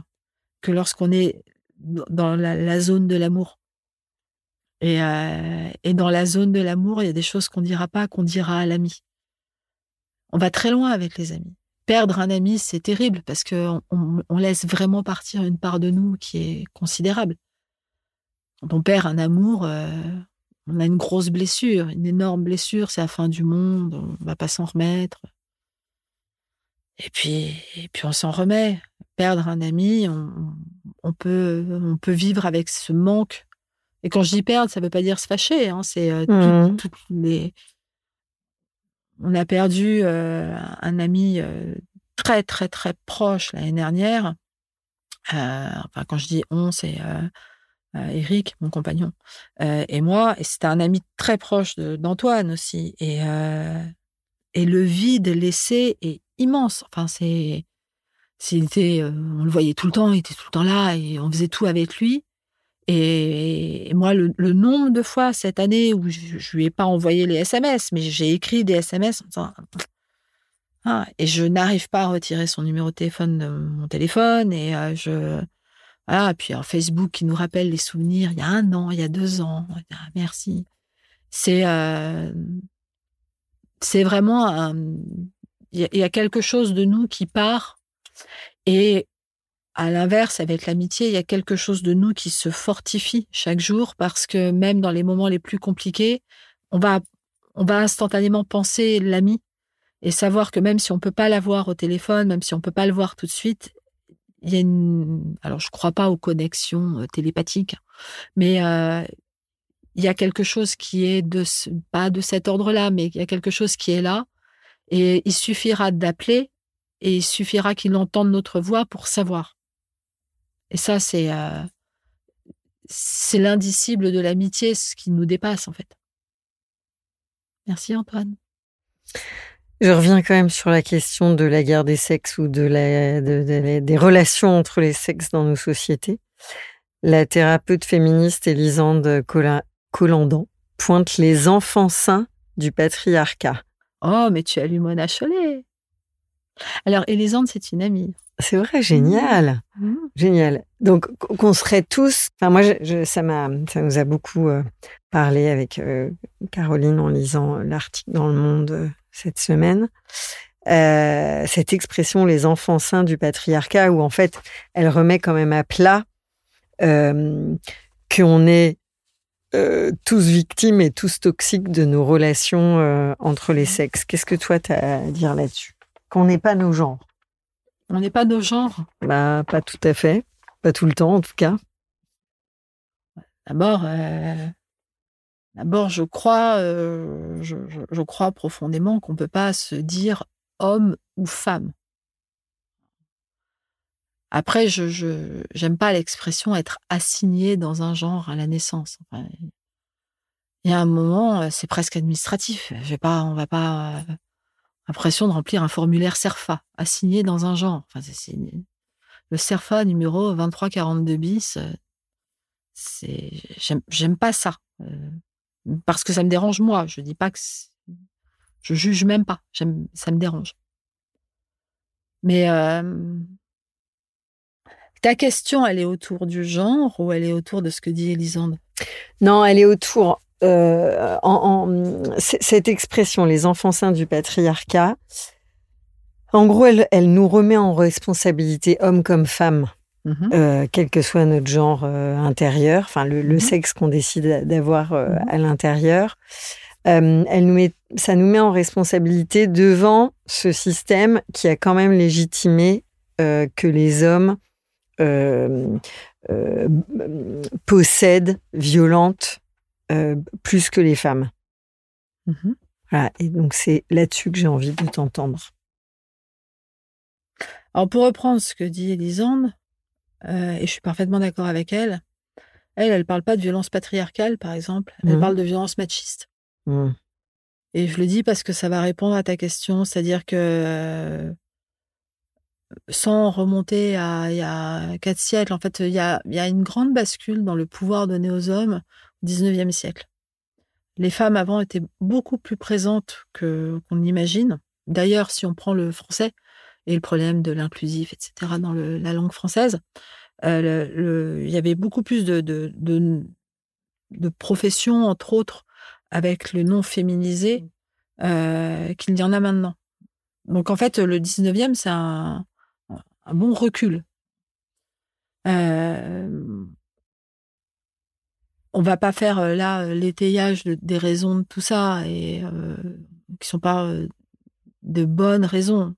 que lorsqu'on est dans la, zone de l'amour. Et, euh, et dans la zone de l'amour, il y a des choses qu'on dira pas, qu'on dira à l'ami. On va très loin avec les amis. Perdre un ami, c'est terrible parce que on, on laisse vraiment partir une part de nous qui est considérable. Quand on perd un amour, euh, on a une grosse blessure, une énorme blessure, c'est la fin du monde, on va pas s'en remettre. Et puis, et puis on s'en remet. Perdre un ami, on, peut, on peut vivre avec ce manque. Et quand je dis perdre, ça veut pas dire se fâcher. Hein, c'est euh, Mmh. toutes les. On a perdu euh, un ami euh, très très très proche l'année dernière. Enfin, quand je dis on, c'est Eric, mon compagnon, et moi. Et c'était un ami très proche d'Antoine aussi. Et, et le vide laissé est immense. Enfin, c'est. C'était, euh, on le voyait tout le temps, il était tout le temps là et on faisait tout avec lui. Et, moi, le, nombre de fois cette année où je, je lui ai pas envoyé les SMS, mais j'ai écrit des SMS en disant ah, et je n'arrive pas à retirer son numéro de téléphone de mon téléphone et euh, je voilà, puis alors, Facebook qui nous rappelle les souvenirs il y a un an, il y a deux ans. Ah, merci. C'est euh, c'est vraiment un- il y, a- quelque chose de nous qui part et à l'inverse, avec l'amitié, il y a quelque chose de nous qui se fortifie chaque jour parce que même dans les moments les plus compliqués, on va, instantanément penser l'ami et savoir que même si on peut pas l'avoir au téléphone, même si on peut pas le voir tout de suite, il y a une, alors je crois pas aux connexions euh, télépathiques, mais euh, il y a quelque chose qui est de, ce- pas de cet ordre-là, mais il y a quelque chose qui est là et il suffira d'appeler et il suffira qu'il entende notre voix pour savoir. Et ça, c'est euh, c'est l'indicible de l'amitié, ce qui nous dépasse en fait. Merci Antoine. Je reviens quand même sur la question de la guerre des sexes ou de des relations entre les sexes dans nos sociétés. La thérapeute féministe Elisande Cola- Collandan pointe les enfants saints du patriarcat. Oh, mais tu as lu Mona Chollet. Alors, Elisande, c'est une amie. C'est vrai, génial, génial. Donc qu'on serait tous. Enfin moi, je, je- ça m'a, ça nous a beaucoup euh, parlé avec euh, Caroline en lisant l'article dans Le Monde euh, cette semaine. Cette expression les enfants saints du patriarcat où en fait elle remet quand même à plat qu'on est euh, tous victimes et tous toxiques de nos relations euh, entre les sexes. Qu'est-ce que toi tu as à dire là-dessus? Qu'on n'est pas nos genres On n'est pas nos genres. Bah pas tout à fait, pas tout le temps en tout cas. D'abord, euh, d'abord, je crois, je, je- je crois profondément qu'on peut pas se dire homme ou femme. Après, je, j'aime pas l'expression être assigné dans un genre à la naissance. Il y a un moment, euh, c'est presque administratif. Je vais pas, on va pas euh, l'impression de remplir un formulaire Cerfa assigné dans un genre. Le Cerfa numéro 2342 bis. euh, c'est j'aime pas ça euh, parce que ça me dérange moi. Je dis pas que je juge même pas. Ça me dérange. Mais ta question, elle est autour du genre ou elle est autour de ce que dit Elisande Non, elle est autour. euh, en, cette expression, les enfants saints du patriarcat, en gros, elle, elle nous remet en responsabilité, hommes comme femmes, Mhm. euh, quel que soit notre genre euh, intérieur, enfin le, le Mhm. sexe qu'on décide d'avoir Mhm. à l'intérieur. Elle nous met, ça nous met en responsabilité devant ce système qui a quand même légitimé que les hommes euh, euh, possèdent, violentent euh, plus que les femmes. Mhm. Voilà. Et donc c'est là-dessus que j'ai envie de t'entendre. Alors pour reprendre ce que dit Elisande, euh, et je suis parfaitement d'accord avec elle, elle, elle parle pas de violence patriarcale, par exemple, elle Mhm. parle de violence machiste. Mm. Et je le dis parce que ça va répondre à ta question, c'est-à-dire que euh, sans remonter à il y a quatre siècles, en fait, il y a, une grande bascule dans le pouvoir donné aux hommes au 19e siècle. Les femmes avant étaient beaucoup plus présentes que qu'on l'imagine. D'ailleurs, si on prend le français et le problème de l'inclusif, etc., dans la langue française, euh, il y avait beaucoup plus de professions, entre autres, avec le nom féminisé euh, qu'il y en a maintenant. Donc en fait, le 19e, c'est un, un bon recul. Euh, on va pas faire euh, là euh, l'étayage de- des raisons de tout ça et euh, qui sont pas de bonnes raisons.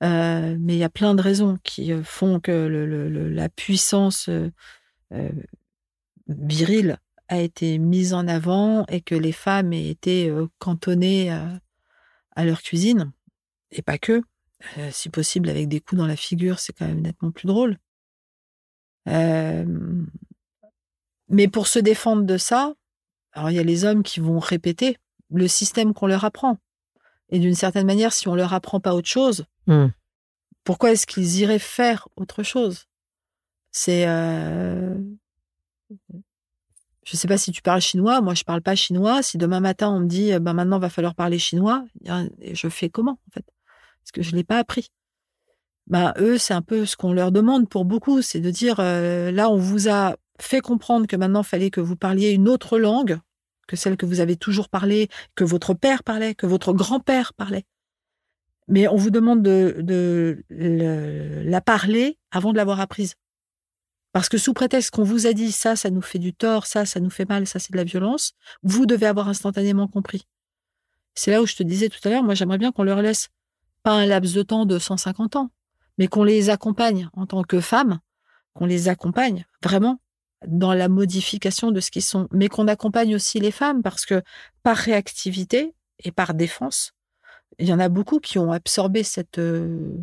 Mais il y a plein de raisons qui font que la puissance virile a été mise en avant et que les femmes aient été cantonnées à leur cuisine. Et pas que. Euh, si possible, avec des coups dans la figure, c'est quand même nettement plus drôle. Euh, mais pour se défendre de ça, alors il y a les hommes qui vont répéter le système qu'on leur apprend. Et d'une certaine manière, si on leur apprend pas autre chose, Hmm. pourquoi est-ce qu'ils iraient faire autre chose? C'est, euh... je sais pas si tu parles chinois. Moi, je parle pas chinois. Si demain matin on me dit, ben maintenant va falloir parler chinois, je fais comment en fait? Parce que je l'ai pas appris. Ben eux, c'est un peu ce qu'on leur demande pour beaucoup, c'est de dire euh, là, on vous a fait comprendre que maintenant, il fallait que vous parliez une autre langue que celle que vous avez toujours parlé, que votre père parlait, que votre grand-père parlait. Mais on vous demande de, la parler avant de l'avoir apprise. Parce que sous prétexte qu'on vous a dit ça, ça nous fait du tort, ça, ça nous fait mal, ça, c'est de la violence, vous devez avoir instantanément compris. C'est là où je te disais tout à l'heure, moi, j'aimerais bien qu'on leur laisse pas un laps de temps de 150 ans, mais qu'on les accompagne en tant que femmes, qu'on les accompagne vraiment dans la modification de ce qu'ils sont, mais qu'on accompagne aussi les femmes parce que par réactivité et par défense, il y en a beaucoup qui ont absorbé cette, euh,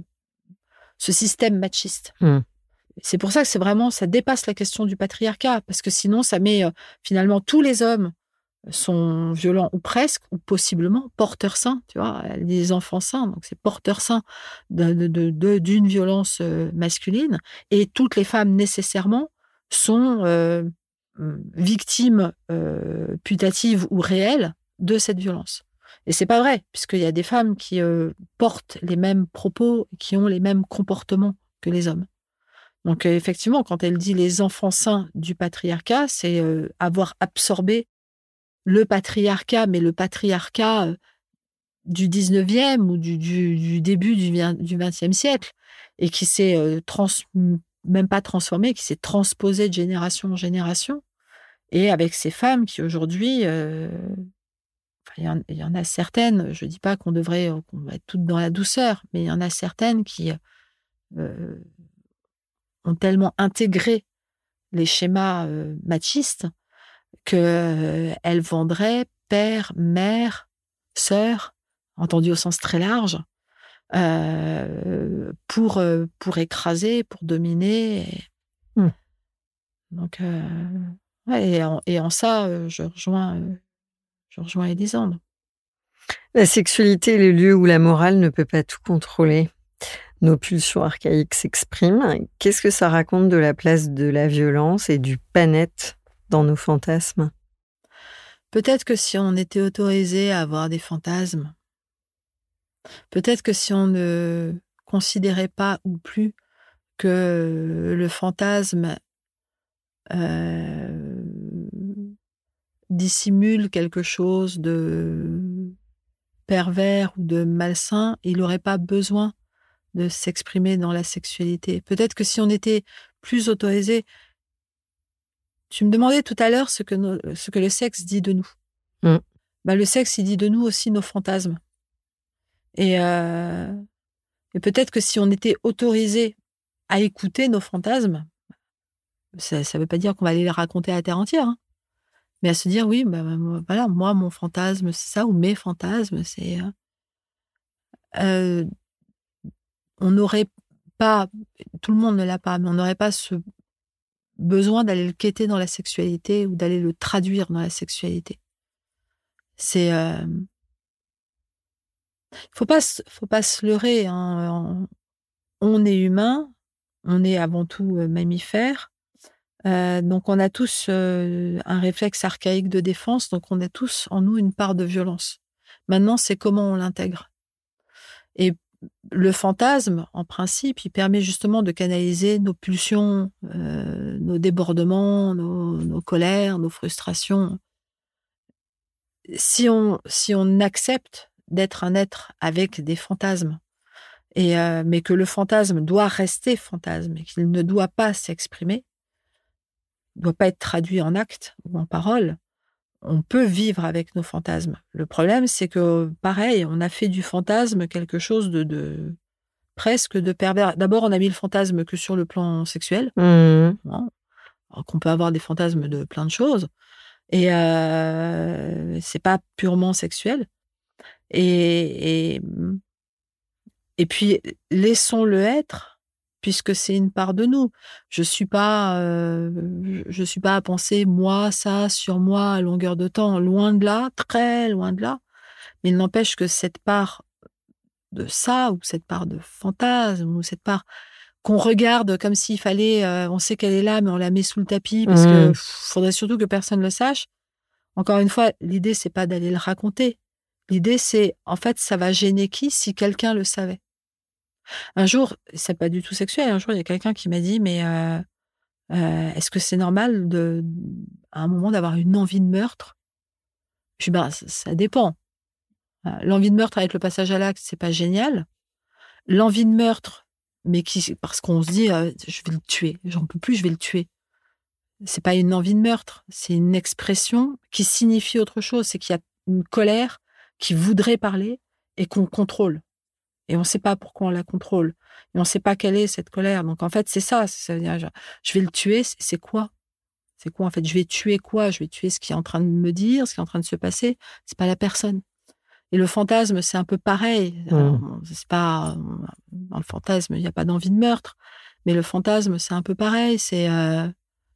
ce système machiste. Mm. C'est pour ça que c'est vraiment, ça dépasse la question du patriarcat, parce que sinon, ça met euh, finalement tous les hommes sont violents ou presque, ou possiblement porteurs sains, tu vois, les enfants sains, donc c'est porteurs sains de- de- d'une violence euh, masculine, et toutes les femmes nécessairement sont euh, hum, victimes euh, putatives ou réelles de cette violence. Et c'est pas vrai, puisqu'il y a des femmes qui portent les mêmes propos, qui ont les mêmes comportements que les hommes. Donc effectivement, quand elle dit les enfants sains du patriarcat, c'est avoir absorbé le patriarcat, mais le patriarcat du 19e ou du, début du, vin- du 20e siècle, et qui s'est trans, même pas transformé, qui s'est transposé de génération en génération, et avec ces femmes qui aujourd'hui, il y, en- a certaines, je dis pas qu'on devrait qu'on être toutes dans la douceur, mais il y en a certaines qui ont tellement intégré les schémas machistes qu'elles vendraient père, mère, sœur, entendu au sens très large, euh, pour, euh, pour écraser, pour dominer. et- Hmm. Donc, euh, ouais, et, en, et en ça, euh, je rejoins, euh, je rejoins Elisande. La sexualité est le lieu où la morale ne peut pas tout contrôler. Nos pulsions archaïques s'expriment. Qu'est-ce que ça raconte de la place de la violence et du panette dans nos fantasmes Peut-être que si on était autorisé à avoir des fantasmes, peut-être que si on ne considérait pas ou plus que le fantasme euh, dissimule quelque chose de pervers ou de malsain, il n'aurait pas besoin de s'exprimer dans la sexualité. Peut-être que si on était plus autorisé, tu me demandais tout à l'heure ce que, nos- ce que le sexe dit de nous. Bah, le sexe, il dit de nous aussi nos fantasmes. Et, euh, et peut-être que si on était autorisé à écouter nos fantasmes, ça ne veut pas dire qu'on va aller les raconter à la terre entière, hein, mais à se dire oui, moi, voilà, moi, mon fantasme, c'est ça, ou mes fantasmes, c'est. euh, euh, on n'aurait pas, tout le monde ne l'a pas, mais on n'aurait pas ce besoin d'aller le quêter dans la sexualité ou d'aller le traduire dans la sexualité. C'est. euh, faut pas, faut pas se leurrer. hein, On est humain, on est avant tout euh, mammifère. Euh, donc on a tous euh, un réflexe archaïque de défense, donc on a tous en nous une part de violence. Maintenant, c'est comment on l'intègre. Et le fantasme, en principe, il permet justement de canaliser nos pulsions, euh, nos débordements, nos, colères, nos frustrations. Si on, accepte d'être un être avec des fantasmes, et, euh, mais que le fantasme doit rester fantasme et qu'il ne doit pas s'exprimer, doit pas être traduit en actes ou en paroles. On peut vivre avec nos fantasmes. Le problème, c'est que, pareil, on a fait du fantasme quelque chose de, de presque de pervers. D'abord, on a mis le fantasme que sur le plan sexuel. Mmh. hein, alors qu'on peut avoir des fantasmes de plein de choses. Et euh, c'est pas purement sexuel. Et, et, et puis, laissons-le être, puisque c'est une part de nous. Je suis pas, euh, je suis pas à penser moi, ça, sur moi à longueur de temps. Loin de là, très loin de là. Mais il n'empêche que cette part de ça, ou cette part de fantasme, ou cette part qu'on regarde comme s'il fallait, euh, on sait qu'elle est là, mais on la met sous le tapis parce que Mmh. pff, faudrait surtout que personne le sache. Encore une fois, l'idée c'est pas d'aller le raconter. L'idée c'est, en fait, ça va gêner qui si quelqu'un le savait? Un jour, c'est pas du tout sexuel. Un jour, il y a quelqu'un qui m'a dit, mais euh, euh, est-ce que c'est normal à un moment, d'avoir une envie de meurtre? Je dis, bah, ça, dépend. L'envie de meurtre avec le passage à l'acte, c'est pas génial. L'envie de meurtre, mais qui, parce qu'on se dit, euh, je vais le tuer, j'en peux plus, je vais le tuer. C'est pas une envie de meurtre, c'est une expression qui signifie autre chose. C'est qu'il y a une colère qui voudrait parler et qu'on contrôle. Et on ne sait pas pourquoi on la contrôle. Et on ne sait pas quelle est cette colère. Donc en fait, c'est ça. Ça veut dire, je, vais le tuer. C'est quoi? C'est quoi en fait? Je vais tuer quoi? Je vais tuer ce qui est en train de me dire, ce qui est en train de se passer. C'est pas la personne. Et le fantasme, c'est un peu pareil. Mmh. C'est pas dans le fantasme, il n'y a pas d'envie de meurtre, mais le fantasme, c'est un peu pareil. C'est euh,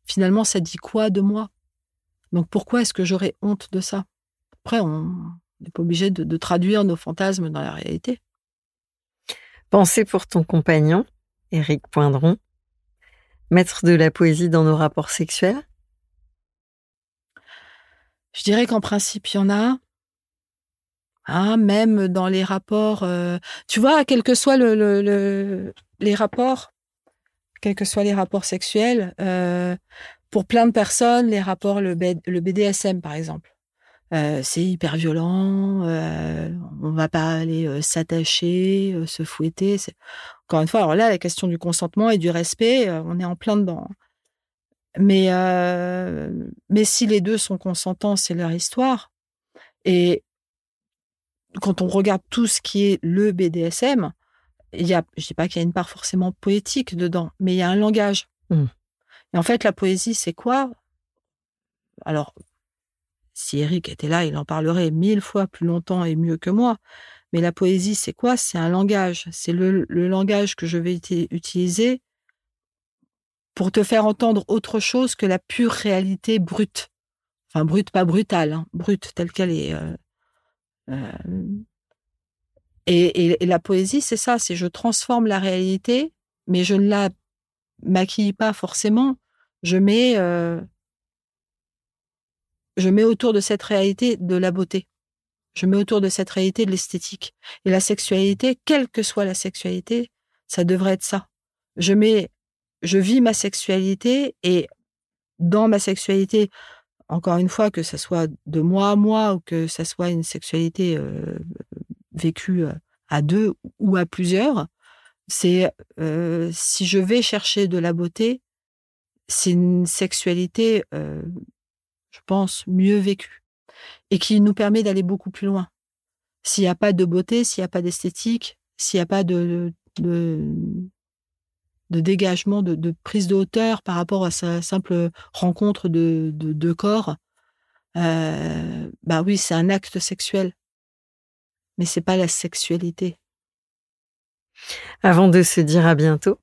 finalement, ça dit quoi de moi? Donc pourquoi est-ce que j'aurais honte de ça? Après, on n'est pas obligé de, de traduire nos fantasmes dans la réalité. Pensée pour ton compagnon, Éric Poindron. Mettre de la poésie dans nos rapports sexuels. Je dirais qu'en principe, il y en a. Même dans les rapports, euh, tu vois, quels que le- les rapports, quels que soient les rapports sexuels, euh, pour plein de personnes, les rapports, le BDSM par exemple, euh, c'est hyper violent, euh, on va pas aller euh, s'attacher, se fouetter. c'est- Encore une fois, alors là, la question du consentement et du respect, on est en plein dedans. Mais, mais si les deux sont consentants, c'est leur histoire. Et quand on regarde tout ce qui est le BDSM, il y a, je dis pas qu'il y a une part forcément poétique dedans, mais il y a un langage. Mm. Et en fait, la poésie, c'est quoi? Alors, si Eric était là, il en parlerait mille fois plus longtemps et mieux que moi. Mais la poésie, c'est quoi? C'est un langage. C'est le, langage que je vais uti- utiliser pour te faire entendre autre chose que la pure réalité brute. Enfin, brute, pas brutale, hein, brute telle qu'elle est. euh, euh, et la poésie, c'est ça, c'est je transforme la réalité, mais je ne la maquille pas forcément. Je mets, euh, je mets autour de cette réalité de la beauté. Je mets autour de cette réalité de l'esthétique. Et la sexualité, quelle que soit la sexualité, ça devrait être ça. Je mets, je vis ma sexualité et dans ma sexualité, encore une fois, que ça soit de moi à moi ou que ça soit une sexualité euh, vécue euh, à deux ou à plusieurs, c'est euh, si je vais chercher de la beauté, c'est une sexualité, pense, mieux vécue et qui nous permet d'aller beaucoup plus loin. S'il n'y a pas de beauté, s'il n'y a pas d'esthétique, s'il n'y a pas de, de, dégagement, de, prise de hauteur par rapport à sa simple rencontre de, de, de corps, euh, bah oui, c'est un acte sexuel, mais c'est pas la sexualité. Avant de se dire à bientôt,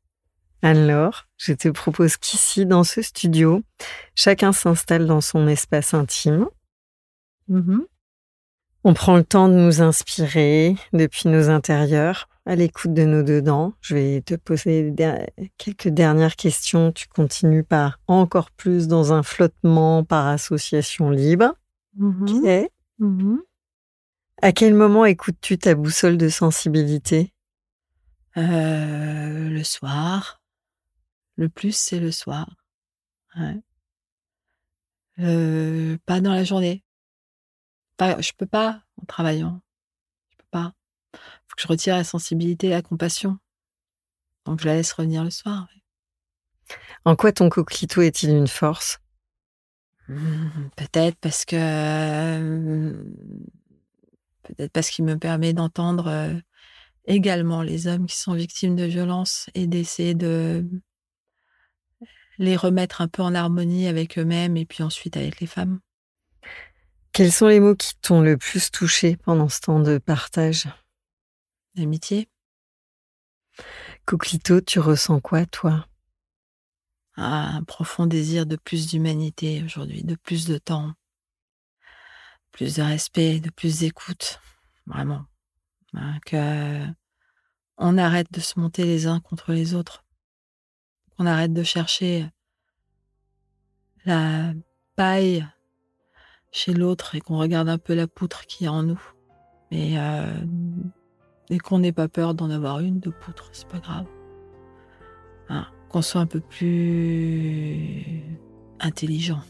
Anne-Laure, je te propose qu'ici, dans ce studio, chacun s'installe dans son espace intime. Mhm. On prend le temps de nous inspirer depuis nos intérieurs, à l'écoute de nos dedans. Je vais te poser quelques dernières questions. Tu continues par encore plus dans un flottement par association libre. Mhm. Ok. Mhm. À quel moment écoutes-tu ta boussole de sensibilité? Euh, le soir. Le plus, c'est le soir. Ouais. Euh, pas dans la journée. Pas, je peux pas en travaillant. Je peux pas. Faut que je retire la sensibilité et la compassion. Donc je la laisse revenir le soir. ouais. En quoi ton coquelicot est-il une force? Hmm, peut-être parce que peut-être parce qu'il me permet d'entendre euh, également les hommes qui sont victimes de violences et d'essayer de les remettre un peu en harmonie avec eux-mêmes et puis ensuite avec les femmes. Quels sont les mots qui t'ont le plus touché pendant ce temps de partage? L'amitié. Coquelito, tu ressens quoi, toi? Un profond désir de plus d'humanité aujourd'hui, de plus de temps, plus de respect, de plus d'écoute, vraiment. Hein, que on arrête de se monter les uns contre les autres, qu'on arrête de chercher la paille chez l'autre et qu'on regarde un peu la poutre qui est en nous. Mais euh, et qu'on n'ait pas peur d'en avoir une de poutre, c'est pas grave. Hein qu'on soit un peu plus intelligent.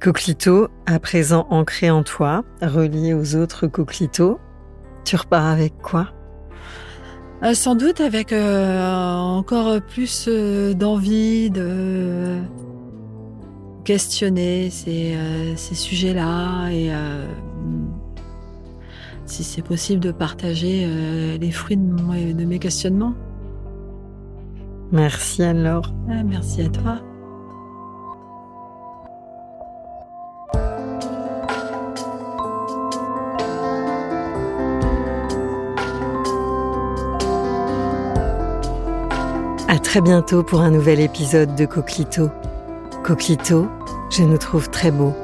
Coquelito, à présent ancré en toi, relié aux autres coquelitos, tu repars avec quoi? Euh, Sans doute avec euh, encore plus euh, d'envie de questionner ces, ces sujets-là et si c'est possible de partager les fruits de mes questionnements. Merci alors. Ah, merci à toi. Très bientôt pour un nouvel épisode de Coquelito. Coquelito, je nous trouve très beau.